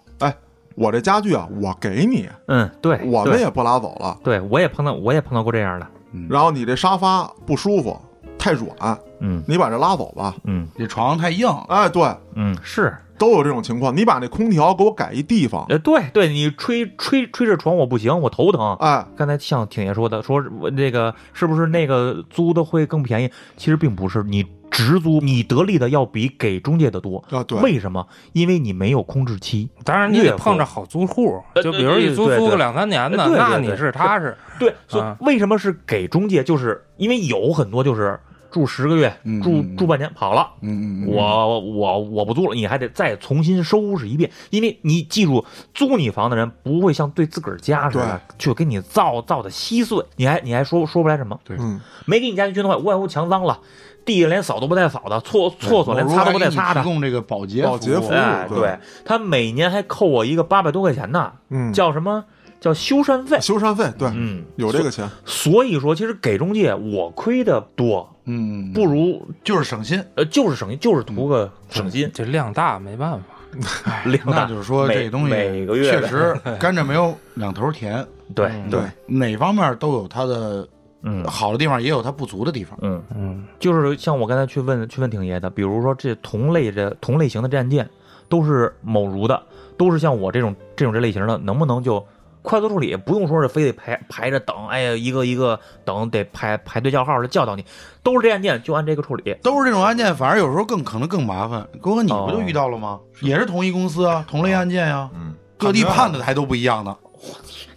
S1: 我这家具啊，我给你，
S4: 嗯，对，
S1: 我们也不拉走了。
S4: 对我也碰到我也碰到过这样的。
S1: 然后你这沙发不舒服，太软，
S4: 嗯
S1: 你把这拉走吧。
S4: 嗯
S3: 这床太硬，
S1: 哎，对，
S4: 嗯，是，
S1: 都有这种情况。你把那空调给我改一地方，
S4: 呃，对对，你吹吹吹着床我不行，我头疼。
S1: 哎，
S4: 刚才像挺爷说的，说我这个是不是那个租的会更便宜？其实并不是，你直租你得利的要比给中介的多。
S1: 啊，对，
S4: 为什么？因为你没有空置期。
S2: 当然你得碰着好租户，
S4: 呃
S2: 就比如一租租个两三年的，那你是踏实。
S4: 对，所以
S2: 啊
S4: 为什么是给中介？就是因为有很多就是住十个月，住住半年跑了。
S3: 嗯嗯
S4: 我我我不租了，你还得再重新收拾一遍，因为你记住，租你房的人不会像对自个儿家似的去给你造造的稀碎，你还你还说说不来什么，
S1: 对，
S4: 没给你家具全弄坏，屋外屋墙脏了，地下连扫都不带扫的，厕厕所连擦都不带擦的
S3: 提，供这个保洁
S1: 保洁服务
S4: 哎，
S1: 对。
S4: 对他每年还扣我一个八百多块钱呢，
S1: 嗯，
S4: 叫什么？叫修缮费。
S1: 修缮费对，
S4: 嗯，
S1: 有这个钱，
S4: 所以说，其实给中介我亏的多，
S3: 嗯，
S4: 不如
S3: 就是省心。
S4: 呃，就是省心，就是图个省心。
S2: 这量大没办法。
S4: 量大
S3: 就是说，这东西
S4: 每个月
S3: 确实 甘蔗没有两头甜，
S4: 对
S2: 嗯
S4: 对，
S3: 哪方面都有它的
S4: 嗯
S3: 好的地方，也有它不足的地方。
S4: 嗯，
S2: 嗯，
S4: 就是像我刚才去问去问挺爷的，比如说这同类的同类型的战舰都是某如的，都是像我这种这种这类型的，能不能就快速处理？不用说是非得排排着等，哎呀，一个一个等，得排排队叫号的叫到你，都是这案件就按这个处理。
S3: 都是这种案件，反而有时候更可能更麻烦。哥哥，你不就遇到了吗？也是同一公司啊，同类案件呀、
S5: 嗯，
S3: 各地判的还都不一样呢。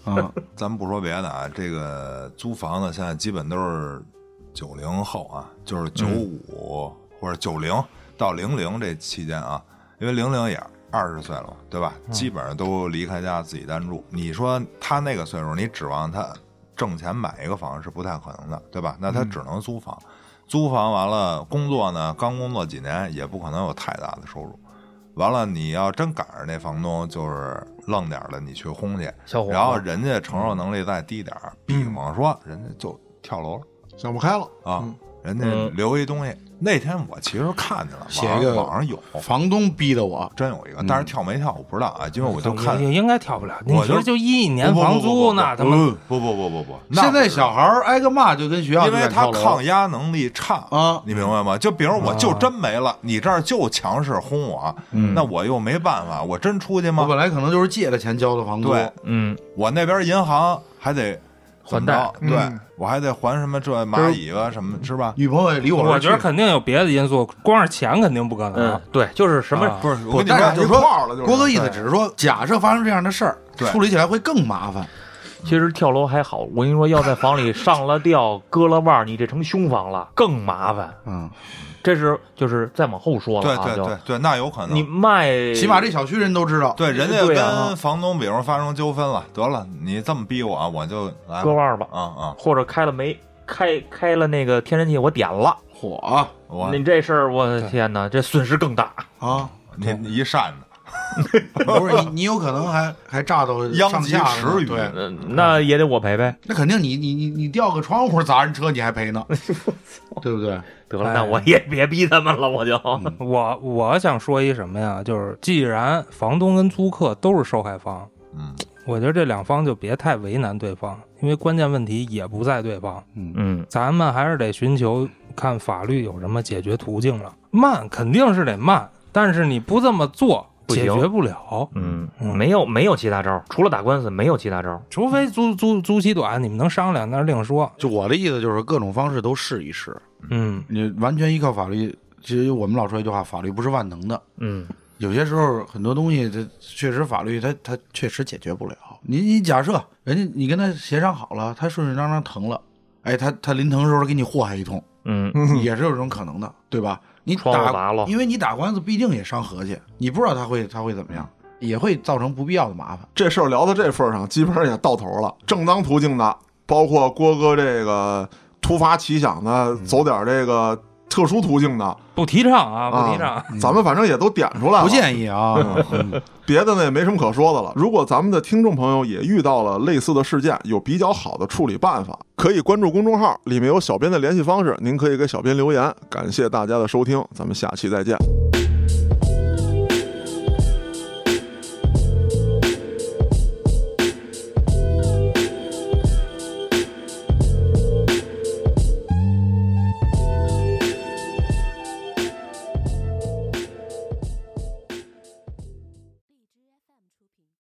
S3: 啊，
S5: 咱们不说别的啊，这个租房子现在基本都是九零后啊，就是九五、或者九零到零零这期间啊，因为零零也二十岁了嘛，对吧？基本上都离开家自己单住。你说他那个岁数，你指望他挣钱买一个房是不太可能的，对吧？那他只能租房，租房完了工作呢，刚工作几年也不可能有太大的收入。完了，你要真赶上那房东就是愣点儿的，你去轰去，然后人家承受能力再低点儿，比方说人家就跳楼了
S1: 想不开了
S5: 啊，
S1: 嗯
S5: 人家
S4: 嗯
S5: 留一东西。那天我其实看见了，
S3: 写
S5: 网
S3: 一个
S5: 网上有，
S3: 房东逼的我，
S5: 真有一个，但是跳没跳我不知道啊，因为我就看
S2: 应应该跳不了。
S5: 我就
S2: 说就一年房租，那他妈
S5: 不不不不不，那
S3: 现在小孩挨个骂就跟学校
S5: 因为他抗压能力差
S3: 啊
S5: 你明白吗？就比如我就真没了，你这儿就强势轰我，那我又没办法，我真出去吗？
S3: 我本来可能就是借的钱交的房租，
S5: 对，
S4: 嗯，
S5: 我那边银行还得
S4: 还
S1: 贷
S5: 对
S1: 嗯
S5: 我还得还什么这蚂蚁啊什么是吧？
S3: 女朋友也离我
S2: 我觉得肯定有别的因素，光是钱肯定不可能
S4: 嗯。，对，就是什么
S2: 啊
S5: 不是，我
S3: 不，
S5: 跟你说，
S3: 就是说郭哥意思只是说，假设发生这样的事儿，处理起来会更麻烦。
S4: 其实跳楼还好，我跟你说，要在房里上了吊、割了腕，你这成凶房了，更麻烦。
S3: 嗯，
S4: 这是就是再往后说了
S5: 对对对对，那有可能你。
S4: 卖，
S3: 起码这小区人都知道。
S5: 对，人家跟房东，比如发生纠纷了，得了，你这么逼我，我就来
S4: 割腕儿吧，
S5: 啊啊！
S4: 或者开了煤，开开了那个天然气，我点了，
S3: 火
S5: 我
S4: 你这事儿，我的天哪，这损失更大。
S3: 啊，
S5: 你你一扇子，
S3: 不是你，你有可能还还炸到
S5: 殃及池鱼
S4: 那也得我赔呗。
S3: 那肯定你你你你掉个窗户砸人车你还赔呢，对不对？
S4: 得了，
S2: 哎
S4: 那我也别逼他们了，我就。
S2: 我我想说一什么呀？就是既然房东跟租客都是受害方，
S5: 嗯，
S2: 我觉得这两方就别太为难对方，因为关键问题也不在对方，
S4: 嗯，
S2: 咱们还是得寻求看法律有什么解决途径了。慢肯定是得慢，但是你不这么做解决不了，
S4: 嗯，
S2: 嗯
S4: 没有没有其他招，除了打官司没有其他招。
S2: 除非租租租期短，你们能商量那是另说。
S3: 就我的意思就是各种方式都试一试，
S2: 嗯，
S3: 你完全依靠法律。其实我们老说一句话，法律不是万能的。
S4: 嗯，
S3: 有些时候很多东西，它确实法律它它确实解决不了。你你假设人家你跟他协商好了，他顺顺当当疼了，哎，他他临疼的时候给你祸害一通，
S4: 嗯，
S3: 也是有这种可能的，对吧？你
S4: 窗户
S3: 打
S4: 砸了
S3: 因为你打官司毕竟也伤和气，你不知道他会他会怎么样，也会造成不必要的麻烦。
S1: 这事儿聊到这份儿上，基本上也到头了。正当途径的，包括郭哥这个突发奇想的，走点这个特殊途径的
S2: 不提倡啊，不提倡。
S1: 啊，咱们反正也都点出来了，
S3: 不建议啊，嗯
S1: 别的呢也没什么可说的了。如果咱们的听众朋友也遇到了类似的事件，有比较好的处理办法，可以关注公众号，里面有小编的联系方式，您可以给小编留言。感谢大家的收听，咱们下期再见。